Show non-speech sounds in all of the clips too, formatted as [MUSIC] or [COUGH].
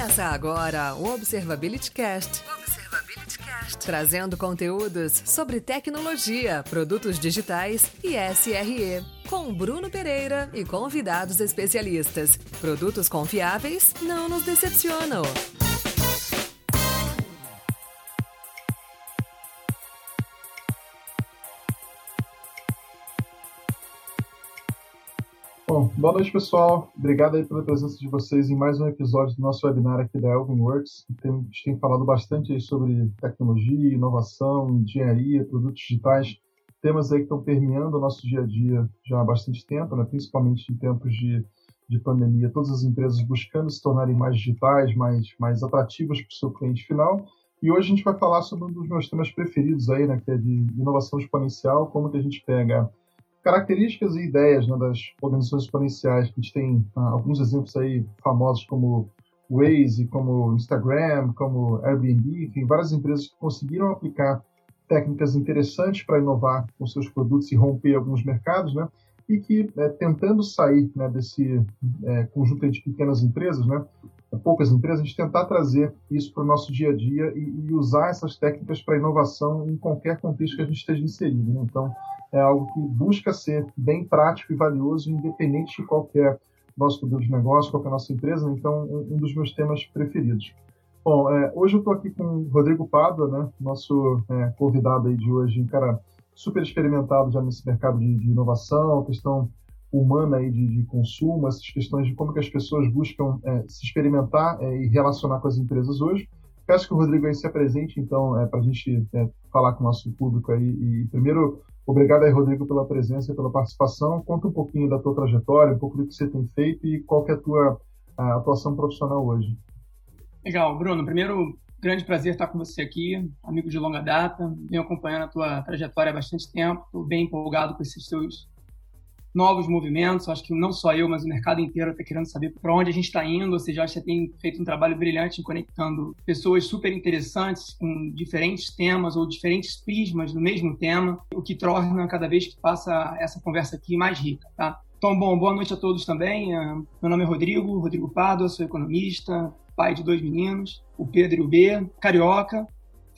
Começa agora o Observability Cast. Observability Cast. Trazendo conteúdos sobre tecnologia, produtos digitais e SRE. Com Bruno Pereira e convidados especialistas. Produtos confiáveis não nos decepcionam. Bom, boa noite, pessoal. Obrigado aí pela presença de vocês em mais um episódio do nosso webinar aqui da Elvin Works. a gente tem falado bastante aí sobre tecnologia, inovação, engenharia, produtos digitais, temas aí que estão permeando o nosso dia a dia já há bastante tempo, né? principalmente em tempos de, de pandemia. Todas as empresas buscando se tornarem mais digitais, mais, mais atrativas para o seu cliente final. E hoje a gente vai falar sobre um dos meus temas preferidos aí, né, que é de inovação exponencial, como que a gente pega características e ideias né, das organizações exponenciais. A gente tem ah, alguns exemplos aí famosos como Waze, como Instagram, como Airbnb, enfim, várias empresas que conseguiram aplicar técnicas interessantes para inovar com seus produtos e romper alguns mercados, né? E que, é, tentando sair né, desse é, conjunto de pequenas empresas, né, poucas empresas, a gente tentar trazer isso para o nosso dia a dia e, e usar essas técnicas para inovação em qualquer contexto que a gente esteja inserido. Né? Então, é algo que busca ser bem prático e valioso, independente de qualquer nosso produto de negócio, qualquer nossa empresa. Então, um dos meus temas preferidos. Bom, é, hoje eu estou aqui com o Rodrigo Pádua, né, nosso é, convidado aí de hoje, cara super experimentado já nesse mercado de, de inovação, questão humana aí de, de, consumo, essas questões de como que as pessoas buscam é, se experimentar é, e relacionar com as empresas hoje. Peço que o Rodrigo aí se apresente, então, é, para a gente é, falar com o nosso público aí. E primeiro, obrigado aí, Rodrigo, pela presença e pela participação. Conta um pouquinho da tua trajetória, um pouco do que você tem feito e qual que é a tua a atuação profissional hoje. Legal, Bruno. Primeiro, grande prazer estar com você aqui, amigo de longa data. Venho acompanhando a tua trajetória há bastante tempo. Estou bem empolgado com esses teus novos movimentos. Acho que não só eu, mas o mercado inteiro está querendo saber para onde a gente está indo. Ou seja, acho que tem feito um trabalho brilhante em conectando pessoas super interessantes com diferentes temas ou diferentes prismas do mesmo tema, o que torna cada vez que passa essa conversa aqui mais rica, tá? Então, bom, boa noite a todos também. É, meu nome é Rodrigo, Rodrigo Pádua, sou economista, pai de dois meninos, o Pedro e o B, carioca,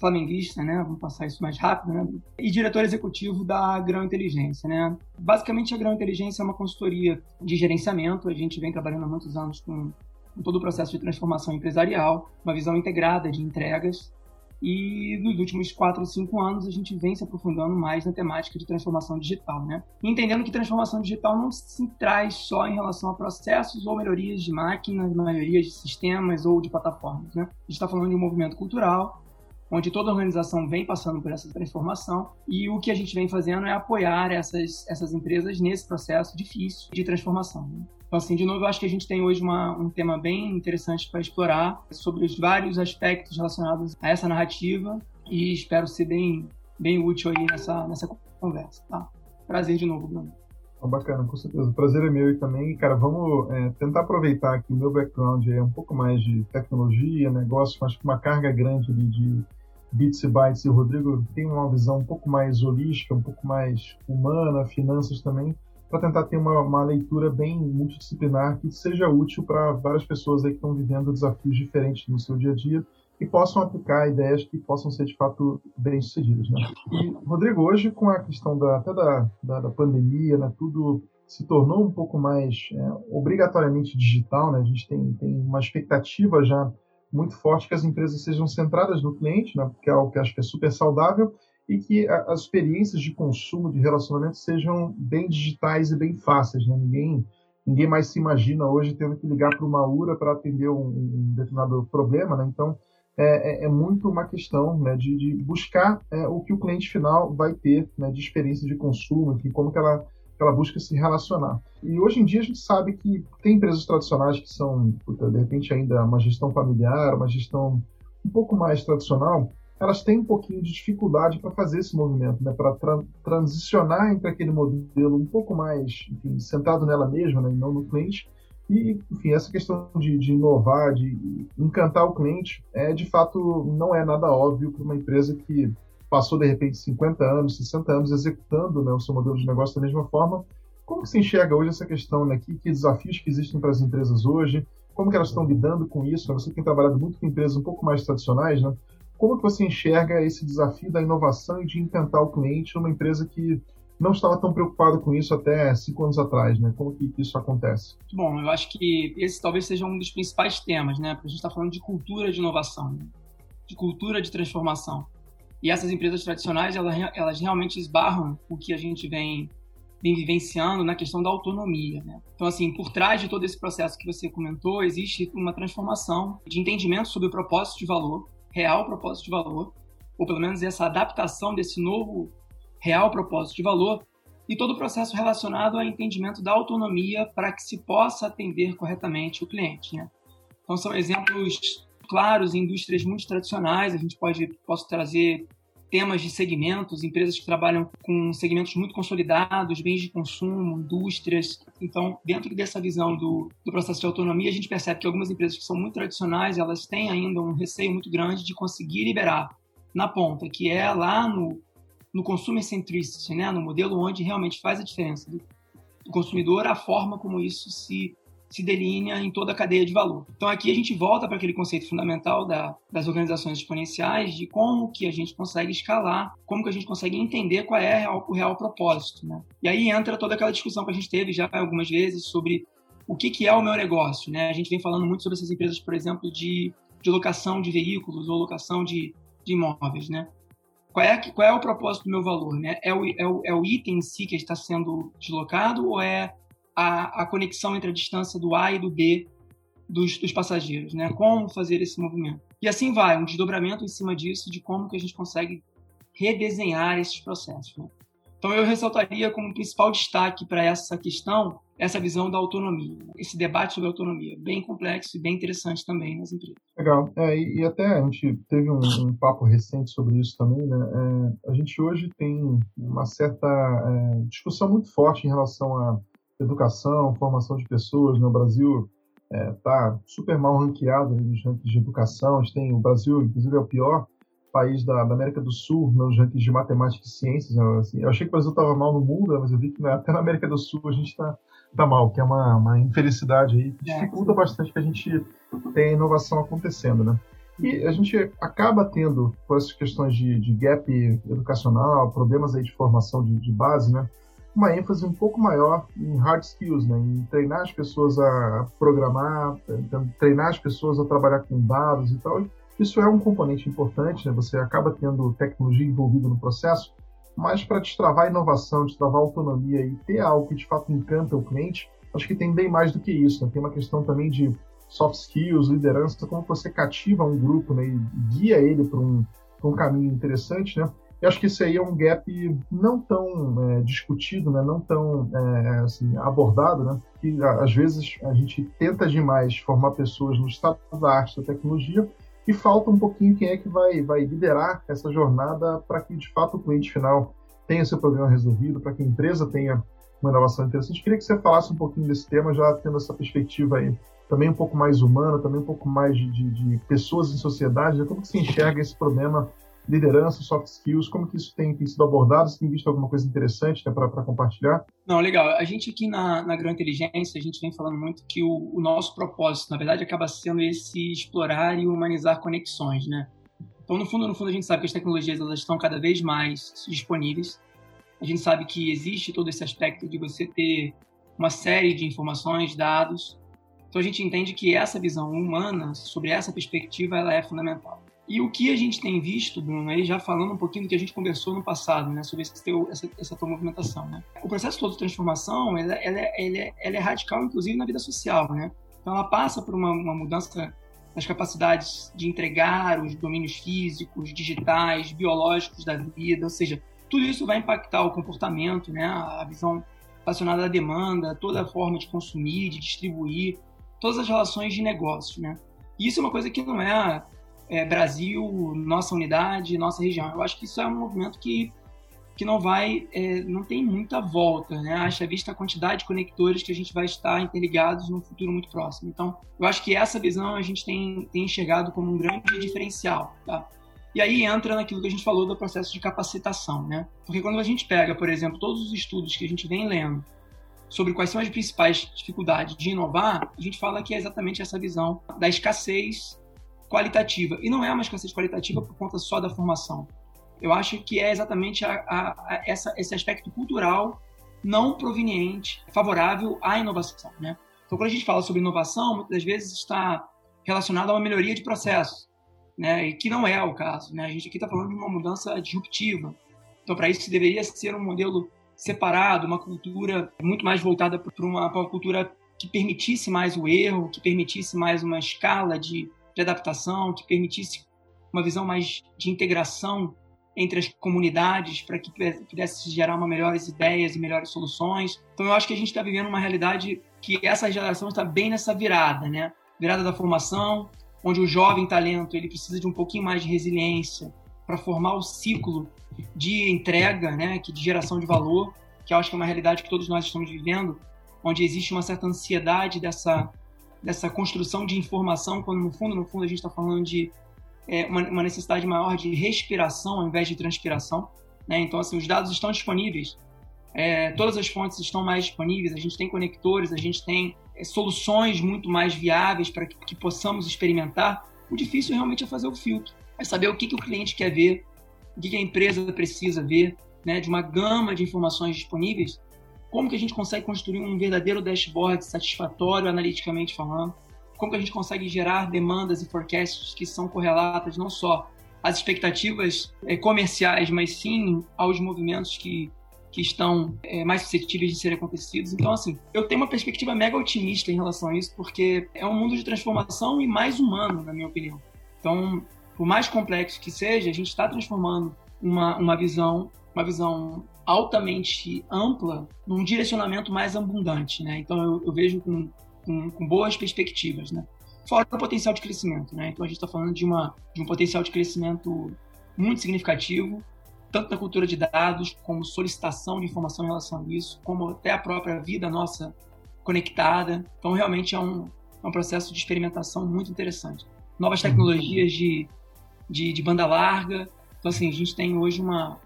flamenguista, né? Vamos passar isso mais rápido, né? E diretor executivo da Grão Inteligência, né? Basicamente, a Grão Inteligência é uma consultoria de gerenciamento. A gente vem trabalhando há muitos anos com, com todo o processo de transformação empresarial, uma visão integrada de entregas. E nos últimos quatro ou cinco anos a gente vem se aprofundando mais na temática de transformação digital, né? Entendendo que transformação digital não se traz só em relação a processos ou melhorias de máquinas, melhorias de sistemas ou de plataformas, né? A gente está falando de um movimento cultural onde toda organização vem passando por essa transformação e o que a gente vem fazendo é apoiar essas, essas empresas nesse processo difícil de transformação. Né? Então, assim, de novo, eu acho que a gente tem hoje uma, um tema bem interessante para explorar sobre os vários aspectos relacionados a essa narrativa e espero ser bem, bem útil aí nessa, nessa conversa. Tá? Prazer de novo, Bruno. Oh, bacana, com certeza. O prazer é meu e também, cara, vamos é, tentar aproveitar que o meu background é um pouco mais de tecnologia, negócio, mas com uma carga grande de Bits e Bytes e o Rodrigo tem uma visão um pouco mais holística, um pouco mais humana, finanças também, para tentar ter uma, uma, leitura bem multidisciplinar que seja útil para várias pessoas aí que estão vivendo desafios diferentes no seu dia a dia e possam aplicar ideias que possam ser de fato bem sucedidas. Né? E, Rodrigo, hoje com a questão da, até da, da, da pandemia, né, tudo se tornou um pouco mais é, obrigatoriamente digital, né? a gente tem, tem uma expectativa já muito forte que as empresas sejam centradas no cliente, né, que é algo que acho que é super saudável, e que a, as experiências de consumo, de relacionamento, sejam bem digitais e bem fáceis. Né? Ninguém, ninguém mais se imagina hoje tendo que ligar para uma URA para atender um, um, determinado problema. Né? Então, é, é, é, muito uma questão né, de, de buscar é, o que o cliente final vai ter né, de experiência de consumo, enfim, como que ela ela busca se relacionar. E hoje em dia a gente sabe que tem empresas tradicionais que são, puta, de repente, ainda uma gestão familiar, uma gestão um pouco mais tradicional, elas têm um pouquinho de dificuldade para fazer esse movimento, né? para tra transicionar entre aquele modelo um pouco mais enfim, centrado nela mesma né? e não no cliente. E, enfim, essa questão de, de, inovar, de encantar o cliente, é de fato não é nada óbvio para uma empresa que passou de repente 50 anos, 60 anos executando né, o seu modelo de negócio da mesma forma. Como que você enxerga hoje essa questão, né? Que, desafios que existem para as empresas hoje? como que elas estão lidando com isso? Né? Você tem trabalhado muito com empresas um pouco mais tradicionais, né? Como que você enxerga esse desafio da inovação e de encantar o cliente numa empresa que não estava tão preocupado com isso até cinco anos atrás, né? Como que isso acontece? Bom, eu acho que esse talvez seja um dos principais temas, né? Porque a gente está falando de cultura de inovação, né? de cultura de transformação. E essas empresas tradicionais, elas, elas realmente esbarram o que a gente vem, vem vivenciando na questão da autonomia. Né? Então, assim, por trás de todo esse processo que você comentou, existe uma transformação de entendimento sobre o propósito de valor, real propósito de valor, ou pelo menos essa adaptação desse novo real propósito de valor, e todo o processo relacionado ao entendimento da autonomia para que se possa atender corretamente o cliente. Né? Então, são exemplos claros em indústrias muito tradicionais. A gente pode posso trazer temas de segmentos, empresas que trabalham com segmentos muito consolidados, bens de consumo, indústrias. Então, dentro dessa visão do, do processo de autonomia, a gente percebe que algumas empresas que são muito tradicionais, elas têm ainda um receio muito grande de conseguir liberar na ponta, que é lá no, no consumer centricity, né? no modelo onde realmente faz a diferença do, do consumidor, a forma como isso se se delinea em toda a cadeia de valor. Então aqui a gente volta para aquele conceito fundamental da, das organizações exponenciais de como que a gente consegue escalar, como que a gente consegue entender qual é o real propósito. Né? E aí entra toda aquela discussão que a gente teve já algumas vezes sobre o que, que é o meu negócio. Né? A gente vem falando muito sobre essas empresas, por exemplo, de, de locação de veículos ou locação de, de imóveis. Né? Qual é, qual é o propósito do meu valor? Né? É, o, é, o, é o item em si que está sendo deslocado ou é a, a conexão entre a distância do A e do B dos, dos, passageiros, né? Como fazer esse movimento. E assim vai, um desdobramento em cima disso de como que a gente consegue redesenhar esses processos. Né? Então eu ressaltaria como principal destaque para essa questão essa visão da autonomia, esse debate sobre autonomia, bem complexo e bem interessante também nas empresas. Legal. É, e, até a gente teve um, um, papo recente sobre isso também. Né? É, a gente hoje tem uma certa é, discussão muito forte em relação a educação, formação de pessoas. No né? Brasil está é, super mal ranqueado nos rankings de educação. A gente tem o Brasil, inclusive, é o pior país da, da América do Sul nos rankings de matemática e ciências. Né? Assim, eu achei que o Brasil estava mal no mundo, mas eu vi que né, até na América do Sul a gente está tá mal, que é uma, uma infelicidade aí, que é. dificulta bastante que a gente tenha inovação acontecendo, né? E a gente acaba tendo, com essas questões de, de gap educacional, problemas aí de formação de, de base, né? Uma ênfase um pouco maior em hard skills, né? em treinar as pessoas a programar, treinar as pessoas a trabalhar com dados e tal. Isso é um componente importante, né? você acaba tendo tecnologia envolvida no processo, mas para destravar a inovação, destravar a autonomia e ter algo que de fato encanta o cliente, acho que tem bem mais do que isso. Né? Tem uma questão também de soft skills, liderança, como você cativa um grupo né? e guia ele para um, um caminho interessante, né? Eu acho que isso aí é um gap não tão é, discutido, né? não tão é, assim, abordado, né? que às vezes a gente tenta demais formar pessoas no estado da arte, da tecnologia, e falta um pouquinho quem é que vai, vai liderar essa jornada para que de fato o cliente final tenha seu problema resolvido, para que a empresa tenha uma inovação interessante. Queria que você falasse um pouquinho desse tema, já tendo essa perspectiva aí também um pouco mais humana, também um pouco mais de, de, de pessoas em sociedade, né? como que se enxerga esse problema liderança, soft skills, como que isso tem, tem sido abordado? Você tem visto alguma coisa interessante né, para compartilhar? Não, legal. A gente aqui na, na Gran Inteligência, a gente vem falando muito que o, o, nosso propósito, na verdade, acaba sendo esse explorar e humanizar conexões, né? Então, no fundo, no fundo, a gente sabe que as tecnologias elas estão cada vez mais disponíveis. A gente sabe que existe todo esse aspecto de você ter uma série de informações, dados. Então, a gente entende que essa visão humana sobre essa perspectiva ela é fundamental. E o que a gente tem visto, Bruno, aí já falando um pouquinho do que a gente conversou no passado, né, sobre esse teu, essa, essa tua movimentação, né? O processo todo de transformação, ela, ela, ela, ela, é radical, inclusive, na vida social, né? Então, ela passa por uma, uma mudança nas capacidades de entregar os domínios físicos, digitais, biológicos da vida, ou seja, tudo isso vai impactar o comportamento, né, a visão relacionada à demanda, toda a forma de consumir, de distribuir, todas as relações de negócio, né? E isso é uma coisa que não é é, Brasil, nossa unidade, nossa região. Eu acho que isso é um movimento que, que não vai, é, não tem muita volta, né? Acha vista a quantidade de conectores que a gente vai estar interligados no futuro muito próximo. Então, eu acho que essa visão a gente tem, tem enxergado como um grande diferencial, tá? E aí entra naquilo que a gente falou do processo de capacitação, né? Porque quando a gente pega, por exemplo, todos os estudos que a gente vem lendo sobre quais são as principais dificuldades de inovar, a gente fala que é exatamente essa visão da escassez qualitativa. E não é uma escassez qualitativa por conta só da formação. Eu acho que é exatamente a, a, a essa, esse aspecto cultural não proveniente, favorável à inovação. Né? Então, quando a gente fala sobre inovação, muitas vezes está relacionado a uma melhoria de processos, né? e que não é o caso. Né? A gente aqui está falando de uma mudança disruptiva. Então, para isso, deveria ser um modelo separado, uma cultura muito mais voltada para uma, uma, cultura que permitisse mais o erro, que permitisse mais uma escala de, de adaptação, que permitisse uma visão mais de integração entre as comunidades para que pudesse gerar uma melhores ideias e melhores soluções. Então eu acho que a gente está vivendo uma realidade que essa geração está bem nessa virada, né? Virada da formação, onde o jovem talento ele precisa de um pouquinho mais de resiliência para formar o ciclo de entrega, né, que de geração de valor, que eu acho que é uma realidade que todos nós estamos vivendo, onde existe uma certa ansiedade dessa dessa construção de informação, quando no fundo, no fundo a gente está falando de é, uma, uma, necessidade maior de respiração ao invés de transpiração. Né? Então, assim, os dados estão disponíveis, é, todas as fontes estão mais disponíveis, a gente tem conectores, a gente tem é, soluções muito mais viáveis para que, que, possamos experimentar. O difícil realmente é fazer o filtro, é saber o que, que o cliente quer ver, o que, que a empresa precisa ver, né, de uma gama de informações disponíveis, como que a gente consegue construir um verdadeiro dashboard satisfatório analiticamente falando, como que a gente consegue gerar demandas e forecasts que são correlatas não só às expectativas é, comerciais, mas sim aos movimentos que, que estão é, mais suscetíveis de serem acontecidos. Então, assim, eu tenho uma perspectiva mega otimista em relação a isso, porque é um mundo de transformação e mais humano, na minha opinião. Então, por mais complexo que seja, a gente está transformando uma, uma visão uma visão altamente ampla num direcionamento mais abundante, né? Então eu, eu vejo com, com, com, boas perspectivas, né? Fora o potencial de crescimento, né? Então a gente está falando de, uma, de um potencial de crescimento muito significativo, tanto na cultura de dados, como solicitação de informação em relação a isso, como até a própria vida nossa conectada. Então realmente é um, é um processo de experimentação muito interessante. Novas uhum. tecnologias de, de, de banda larga. Então assim, a gente tem hoje uma,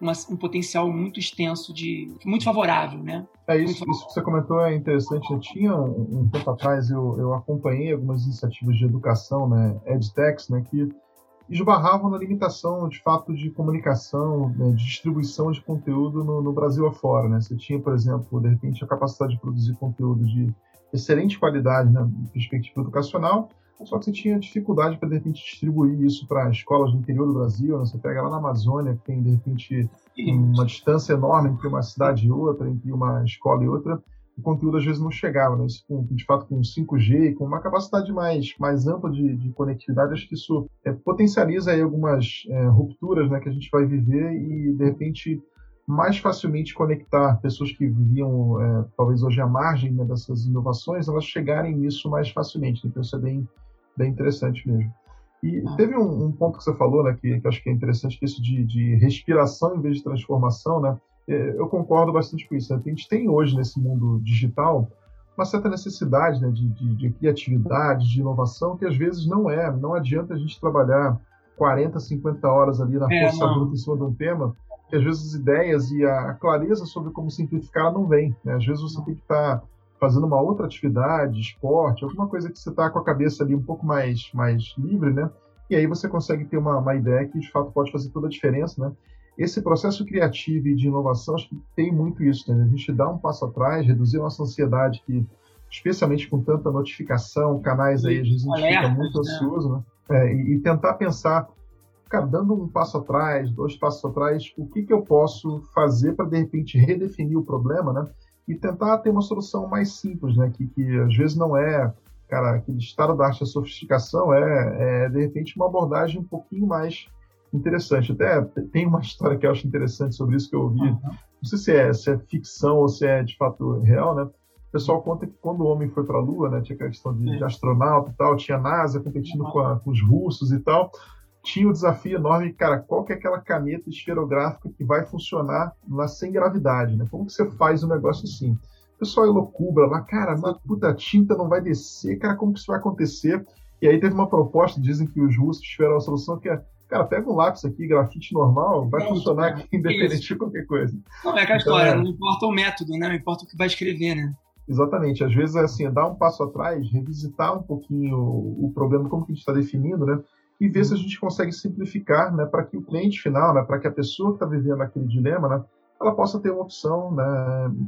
uma, um potencial muito extenso de muito favorável, né? É isso, isso que você comentou é interessante. Eu tinha um, um tempo atrás eu, eu acompanhei algumas iniciativas de educação, né, edtechs, né, que esbarravam na limitação de fato de comunicação, né, de distribuição de conteúdo no, no, Brasil afora, né? Você tinha, por exemplo, de repente a capacidade de produzir conteúdo de excelente qualidade, né, perspectiva educacional, só que você tinha dificuldade para, de repente, distribuir isso para escolas do interior do Brasil. Né? Você pega lá na Amazônia, que tem, de repente, uma distância enorme entre uma cidade e outra, entre uma escola e outra. O conteúdo, às vezes, não chegava. Né? Isso, com, de fato, com 5G, com uma capacidade mais, mais ampla de, de conectividade, acho que isso é, potencializa aí algumas é, rupturas né, que a gente vai viver e, de repente, mais facilmente conectar pessoas que viviam, é, talvez hoje à margem né, dessas inovações, elas chegarem nisso mais facilmente. Então, isso é bem bem interessante mesmo. E ah. teve um, um, ponto que você falou, né, que, que acho que é interessante, que é isso de, de, respiração em vez de transformação, né? É, eu concordo bastante com isso. Né? A gente tem hoje nesse mundo digital uma certa necessidade né, de, de, de, criatividade, de inovação, que às vezes não é. Não adianta a gente trabalhar 40, 50 horas ali na é, força bruta em cima de um tema, que às vezes as ideias e a clareza sobre como simplificar não vem. Né? Às vezes você tem que estar tá fazendo uma outra atividade, esporte, alguma coisa que você está com a cabeça ali um pouco mais, mais livre, né? E aí você consegue ter uma, uma ideia que de fato pode fazer toda a diferença, né? Esse processo criativo e de inovação, acho que tem muito isso, né? A gente dá um passo atrás, reduzir a nossa ansiedade, que especialmente com tanta notificação, canais aí, às vezes a gente fica muito né? ansioso, né? É, e, e, tentar pensar, cara, dando um passo atrás, dois passos atrás, o que, que eu posso fazer para, de repente, redefinir o problema, né? E tentar ter uma solução mais simples, né? Que, que às vezes não é, cara, aquele estado da arte da sofisticação, é, é de repente uma abordagem um pouquinho mais interessante. Até tem uma [LAUGHS] história que eu acho interessante sobre isso que eu ouvi. Uhum. Não sei se é, se é ficção ou se é de fato real, né? O pessoal conta que quando o homem foi para a Lua, né, tinha aquela questão de, de astronauta e tal, tinha a NASA competindo uhum. com, a, com os russos e tal tinha o desafio enorme, cara, qual que é aquela caneta esferográfica que vai funcionar lá sem gravidade, né? Como que você faz um negócio assim? O pessoal elocubra lá, cara, mas puta, tinta não vai descer, cara, como que isso vai acontecer? E aí teve uma proposta, dizem que os russos tiveram a solução que é, cara, pega um lápis aqui, grafite normal, vai funcionar aqui, independente de qualquer coisa. Não, é aquela então, história, é... não importa o método, né? Não importa o que vai escrever, né? Exatamente. Às vezes, assim, é dar um passo atrás, revisitar um pouquinho o, o problema, como que a gente está definindo, né? E ver se a gente consegue simplificar, né? Para que o cliente final, né? Para que a pessoa que está vivendo aquele dilema, né? Ela possa ter uma opção, né?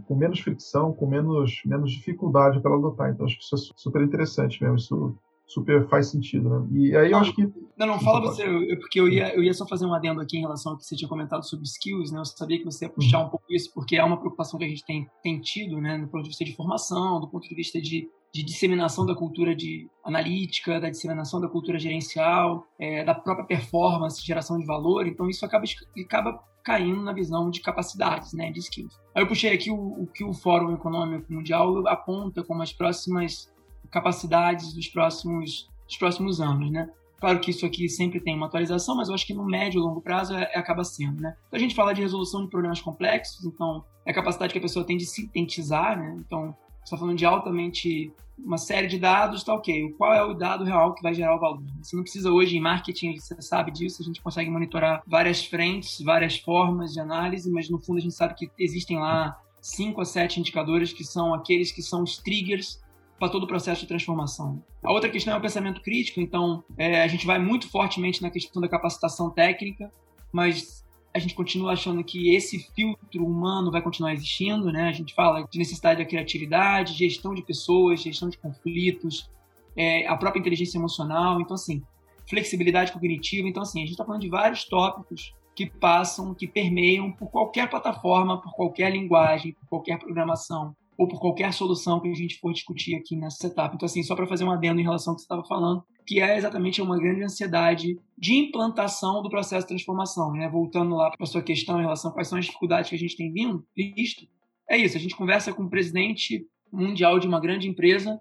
Com menos fricção, com menos, menos dificuldade para ela adotar. Então, acho que isso é super interessante mesmo. Isso super faz sentido, né? E aí eu acho que. Não, não, fala você, eu, porque eu ia, eu ia só fazer um adendo aqui em relação ao que você tinha comentado sobre skills, né? Eu sabia que você ia puxar uhum. um pouco isso, porque é uma preocupação que a gente tem, tem tido, né? Do ponto de vista de formação, do ponto de vista de, de disseminação da cultura de analítica, da disseminação da cultura gerencial, é, da própria performance, geração de valor. Então, isso acaba, acaba caindo na visão de capacidades, né, de skills. Aí eu puxei aqui o, o que o Fórum Econômico Mundial aponta como as próximas capacidades dos próximos, dos próximos anos, né? Claro que isso aqui sempre tem uma atualização, mas eu acho que no médio e longo prazo é, é, acaba sendo, né? Então a gente fala de resolução de problemas complexos, então é a capacidade que a pessoa tem de sintetizar, né? Então, está falando de altamente uma série de dados, tá ok. Qual é o dado real que vai gerar o valor? Você não precisa hoje em marketing, você sabe disso, a gente consegue monitorar várias frentes, várias formas de análise, mas no fundo a gente sabe que existem lá cinco a sete indicadores que são aqueles que são os triggers para todo o processo de transformação. A outra questão é o pensamento crítico, então é, a gente vai muito fortemente na questão da capacitação técnica, mas a gente continua achando que esse filtro humano vai continuar existindo, né? A gente fala de necessidade da criatividade, gestão de pessoas, gestão de conflitos, é, a própria inteligência emocional, então assim, flexibilidade cognitiva, então assim, a gente está falando de vários tópicos que passam, que permeiam por qualquer plataforma, por qualquer linguagem, por qualquer programação, ou por qualquer solução que a gente for discutir aqui nessa etapa. Então, assim, só para fazer um adendo em relação ao que você estava falando, que é exatamente uma grande ansiedade de implantação do processo de transformação, né? Voltando lá para a sua questão em relação a quais são as dificuldades que a gente tem vindo, visto, é isso, a gente conversa com o presidente mundial de uma grande empresa,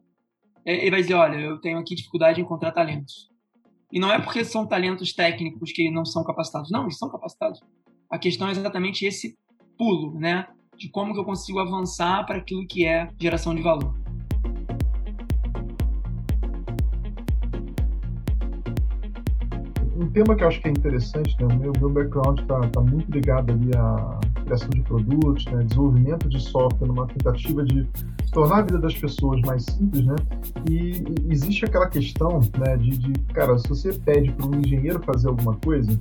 é, ele vai dizer, olha, eu tenho aqui dificuldade em encontrar talentos. E não é porque são talentos técnicos que não são capacitados, não, eles são capacitados. A questão é exatamente esse pulo, né? De como que eu consigo avançar para aquilo que é geração de valor. Um tema que eu acho que é interessante, né? meu, meu background está tá muito ligado ali à criação de produtos, né? desenvolvimento de software, numa tentativa de tornar a vida das pessoas mais simples, né? E existe aquela questão, né, de, de cara, se você pede para um engenheiro fazer alguma coisa,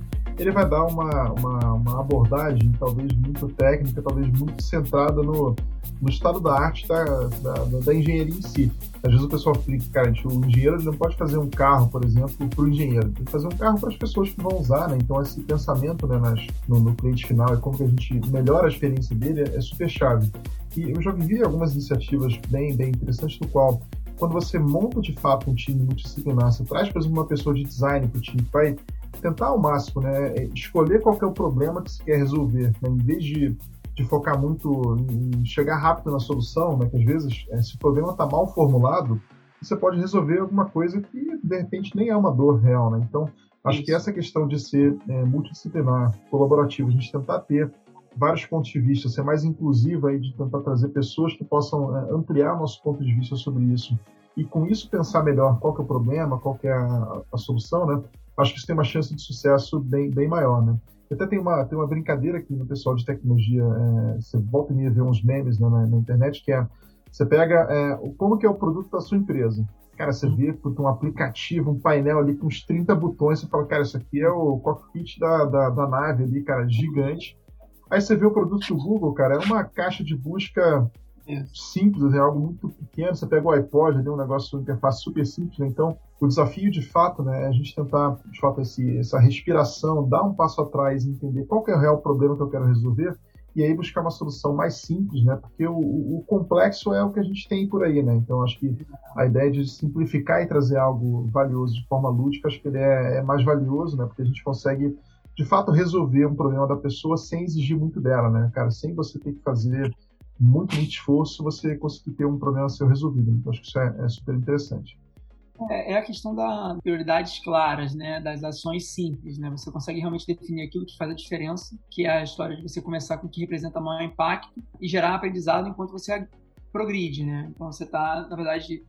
ele vai dar uma, uma, uma, abordagem talvez muito técnica, talvez muito centrada no, no estado da arte da, da, da, engenharia em si. Às vezes o pessoal fica, cara, o engenheiro não pode fazer um carro, por exemplo, para o engenheiro, tem que fazer um carro para as pessoas que vão usar, né? Então esse pensamento né, nas, no, no cliente final e como que a gente melhora a experiência dele é, é super chave. E eu já vivi algumas iniciativas bem, bem interessantes, no qual quando você monta de fato um time multidisciplinar, você traz, por exemplo, uma pessoa de design para o time que vai tentar ao máximo, né, é escolher qual é o problema que você quer resolver, né, em vez de, de focar muito em chegar rápido na solução, né, que às vezes, é, se o problema está mal formulado, você pode resolver alguma coisa que, de repente, nem é uma dor real, né? Então, acho Isso. que essa questão de ser é, multidisciplinar, colaborativo, a gente tentar ter vários pontos de vista, ser mais inclusivo aí, de tentar trazer pessoas que possam é, ampliar nosso ponto de vista sobre isso, e com isso pensar melhor qual que é o problema, qual é a, a solução, né? Acho que isso tem uma chance de sucesso bem, bem maior, né? Até tem uma, tem uma brincadeira aqui no pessoal de tecnologia, é, você volta e meia ver uns memes né, na, na, internet, que é, você pega é, como que é o produto da sua empresa. Cara, você vê um aplicativo, um painel ali com uns 30 botões, você fala, cara, isso aqui é o cockpit da, da, da nave ali, cara, gigante. Aí você vê o produto do Google, cara, é uma caixa de busca simples, é algo muito pequeno. Você pega o iPod, ali, um negócio, uma interface super simples, né? Então, o desafio de fato, né, é a gente tentar, de fato, esse, essa respiração, dar um passo atrás, entender qual é o real problema que eu quero resolver e aí buscar uma solução mais simples, né? Porque o, o, complexo é o que a gente tem por aí, né? Então acho que a ideia de simplificar e trazer algo valioso de forma lúdica, acho que ele é, é mais valioso, né? Porque a gente consegue de fato resolver um problema da pessoa sem exigir muito dela, né? Cara, sem você ter que fazer muito, muito esforço, você conseguir ter um problema seu resolvido. Então, acho que isso é, é super interessante. É, é, a questão das prioridades claras, né, das ações simples, né? Você consegue realmente definir aquilo que faz a diferença, que é a história de você começar com o que representa maior impacto e gerar aprendizado enquanto você progride, né? Então você está, na verdade,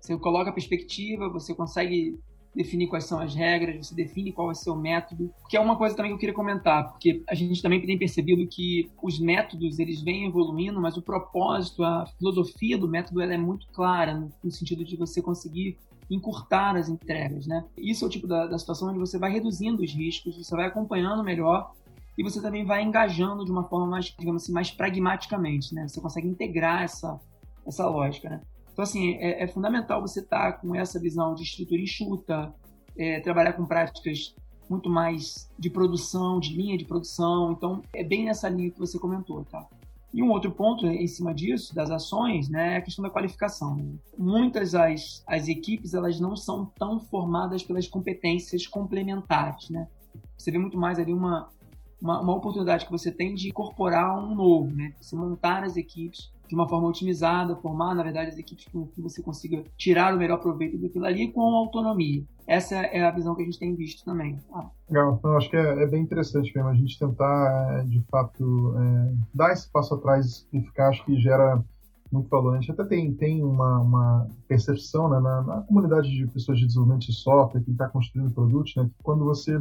você coloca a perspectiva, você consegue definir quais são as regras, você define qual ser o método, que é uma coisa também que eu queria comentar, porque a gente também tem percebido que os métodos eles vêm evoluindo, mas o propósito, a filosofia do método ela é muito clara no sentido de você conseguir encurtar as entregas, né? Isso é o tipo da, da situação onde você vai reduzindo os riscos, você vai acompanhando melhor e você também vai engajando de uma forma mais, digamos assim, mais pragmaticamente, né? Você consegue integrar essa, essa lógica, né? Então, assim, é, é fundamental você estar tá com essa visão de estrutura enxuta, é, trabalhar com práticas muito mais de produção, de linha de produção. Então, é bem nessa linha que você comentou, tá? E um outro ponto em cima disso, das ações, né, é a questão da qualificação. Muitas as, as equipes elas não são tão formadas pelas competências complementares, né? Você vê muito mais ali uma, uma, uma oportunidade que você tem de incorporar um novo, né? Você montar as equipes de uma forma otimizada, formar, na verdade, as equipes com que você consiga tirar o melhor proveito daquilo ali com autonomia. Essa é a visão que a gente tem visto também. Ah. Legal, então acho que é, é, bem interessante mesmo a gente tentar, é, de fato, é, dar esse passo atrás e ficar, acho que gera muito valor. A gente até tem, tem uma, uma percepção né, na, na, comunidade de pessoas de desenvolvimento de software que está construindo produtos, né, que quando você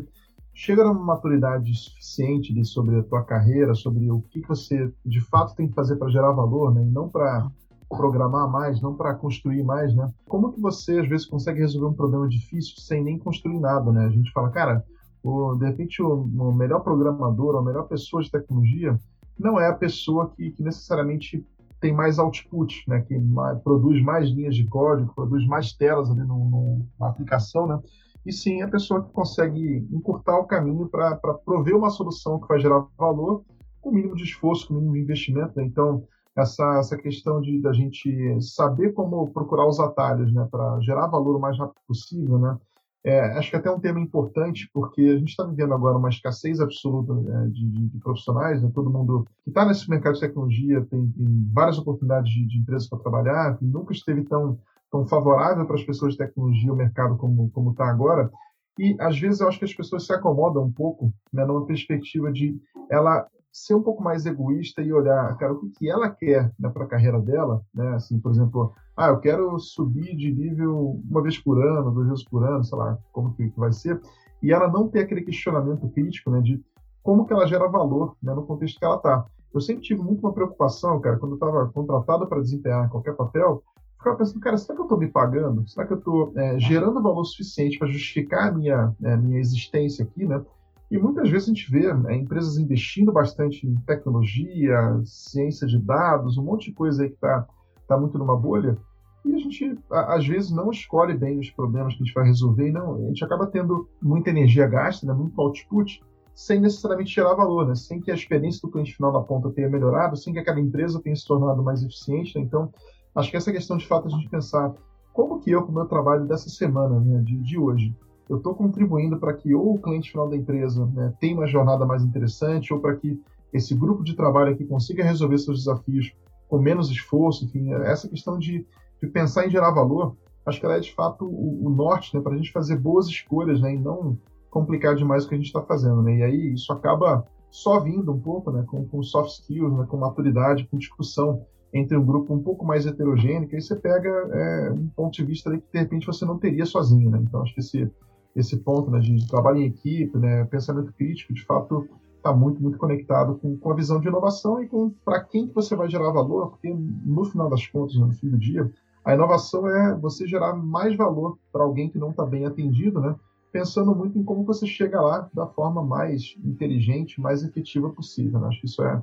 chega numa maturidade suficiente de, sobre a tua carreira, sobre o que, que você de fato tem que fazer para gerar valor, né? E não para programar mais, não para construir mais, né? Como que você às vezes consegue resolver um problema difícil sem nem construir nada, né? A gente fala, cara, o, de repente o, o melhor programador, a melhor pessoa de tecnologia não é a pessoa que, que necessariamente tem mais output, né? Que mais, produz mais linhas de código, produz mais telas ali no, no, na aplicação, né? E sim a pessoa que consegue encurtar o caminho para prover uma solução que vai gerar valor com o mínimo de esforço, com o mínimo de investimento. Né? Então, essa, essa questão de da gente saber como procurar os atalhos né, para gerar valor o mais rápido possível, né? É, acho que é até um tema importante, porque a gente está vivendo agora uma escassez absoluta né, de, de, profissionais, né? todo mundo que está nesse mercado de tecnologia tem, tem várias oportunidades de, de empresas para trabalhar, nunca esteve tão tão favorável para as pessoas de tecnologia, o mercado como está agora. E às vezes eu acho que as pessoas se acomodam um pouco, né, numa perspectiva de ela ser um pouco mais egoísta e olhar, cara, o que, que ela quer né, para a carreira dela, né? Assim, por exemplo, ah, eu quero subir de nível uma vez por ano, duas vezes por ano, sei lá, como que, que vai ser, e ela não ter aquele questionamento crítico, né, de como que ela gera valor, né, no contexto que ela está. Eu sempre tive muito uma preocupação, cara, quando eu estava contratado para desempenhar qualquer papel, ficava pensando, cara, será que eu estou me pagando? Será que eu estou é, gerando valor suficiente para justificar a minha, é, minha existência aqui, né? E muitas vezes a gente vê né, empresas investindo bastante em tecnologia, ciência de dados, um monte de coisa aí que está tá muito numa bolha, e a gente, às vezes, não escolhe bem os problemas que a gente vai resolver, e não, a gente acaba tendo muita energia gasta, né, muito output, sem necessariamente gerar valor, né, sem que a experiência do cliente final na ponta tenha melhorado, sem que aquela empresa tenha se tornado mais eficiente. Né, então, Acho que essa questão de fato a gente pensar como que eu, com o meu trabalho dessa semana, né, de, de hoje, eu estou contribuindo para que ou o cliente final da empresa né, tenha uma jornada mais interessante, ou para que esse grupo de trabalho aqui consiga resolver seus desafios com menos esforço, enfim, essa questão de, de pensar em gerar valor, acho que ela é de fato o, o norte né, para a gente fazer boas escolhas né, e não complicar demais o que a gente está fazendo. Né? E aí isso acaba só vindo um pouco né, com, com soft skills, né, com maturidade, com discussão entre um grupo um pouco mais heterogêneo, aí você pega é, um ponto de vista que de repente você não teria sozinho, né? Então acho que esse esse ponto né, de trabalho em equipe, né, pensamento crítico, de fato está muito muito conectado com, com a visão de inovação e com para quem que você vai gerar valor, porque no final das contas, no fim do dia, a inovação é você gerar mais valor para alguém que não está bem atendido, né? Pensando muito em como você chega lá da forma mais inteligente, mais efetiva possível. Né? Acho que isso é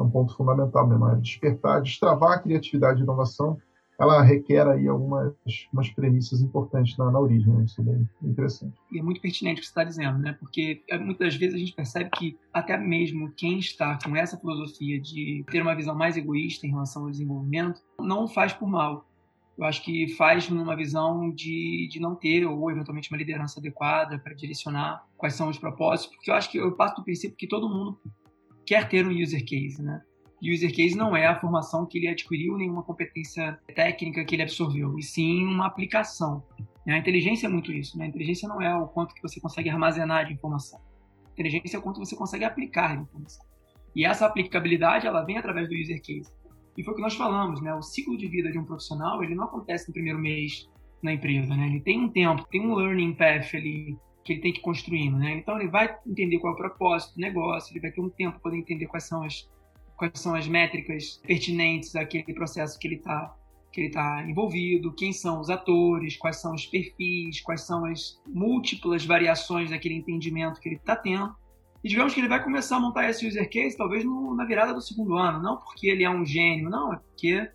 é um ponto fundamental mesmo, é despertar, destravar a criatividade e inovação, ela requer aí algumas umas premissas importantes na, na origem, né? isso é interessante. E é muito pertinente o que você está dizendo, né? porque é, muitas vezes a gente percebe que até mesmo quem está com essa filosofia de ter uma visão mais egoísta em relação ao desenvolvimento, não faz por mal. Eu acho que faz numa visão de, de não ter, ou eventualmente uma liderança adequada para direcionar quais são os propósitos, porque eu acho que eu parto do princípio que todo mundo quer ter um user case, né? User case não é a formação que ele adquiriu, nenhuma competência técnica que ele absorveu, e sim uma aplicação. A inteligência é muito isso, né? A inteligência não é o quanto que você consegue armazenar de informação. A inteligência é o quanto você consegue aplicar de informação. E essa aplicabilidade, ela vem através do user case. E foi o que nós falamos, né? O ciclo de vida de um profissional, ele não acontece no primeiro mês na empresa, né? Ele tem um tempo, tem um learning path ali que ele tem que ir construindo, né? Então ele vai entender qual é o propósito do negócio, ele vai ter um tempo para poder entender quais são as quais são as métricas pertinentes àquele processo que ele está que ele está envolvido, quem são os atores, quais são os perfis, quais são as múltiplas variações daquele entendimento que ele está tendo. E digamos que ele vai começar a montar esse user case talvez no, na virada do segundo ano, não porque ele é um gênio, não, é porque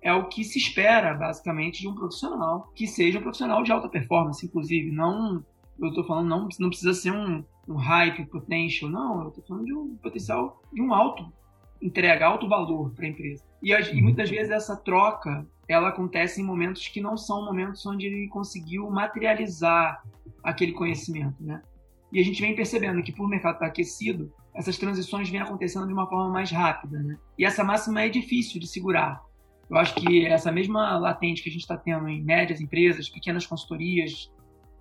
é o que se espera, basicamente, de um profissional, que seja um profissional de alta performance, inclusive. Não, eu estou falando, não, não precisa ser um, um hype potential, não, eu estou falando de um potencial de um alto entrega, alto valor para a empresa. E, e uhum. muitas vezes essa troca ela acontece em momentos que não são momentos onde ele conseguiu materializar aquele conhecimento, né? E a gente vem percebendo que por o mercado estar aquecido, essas transições vêm acontecendo de uma forma mais rápida, né? E essa máxima é difícil de segurar. Eu acho que essa mesma latente que a gente está tendo em médias empresas, pequenas consultorias,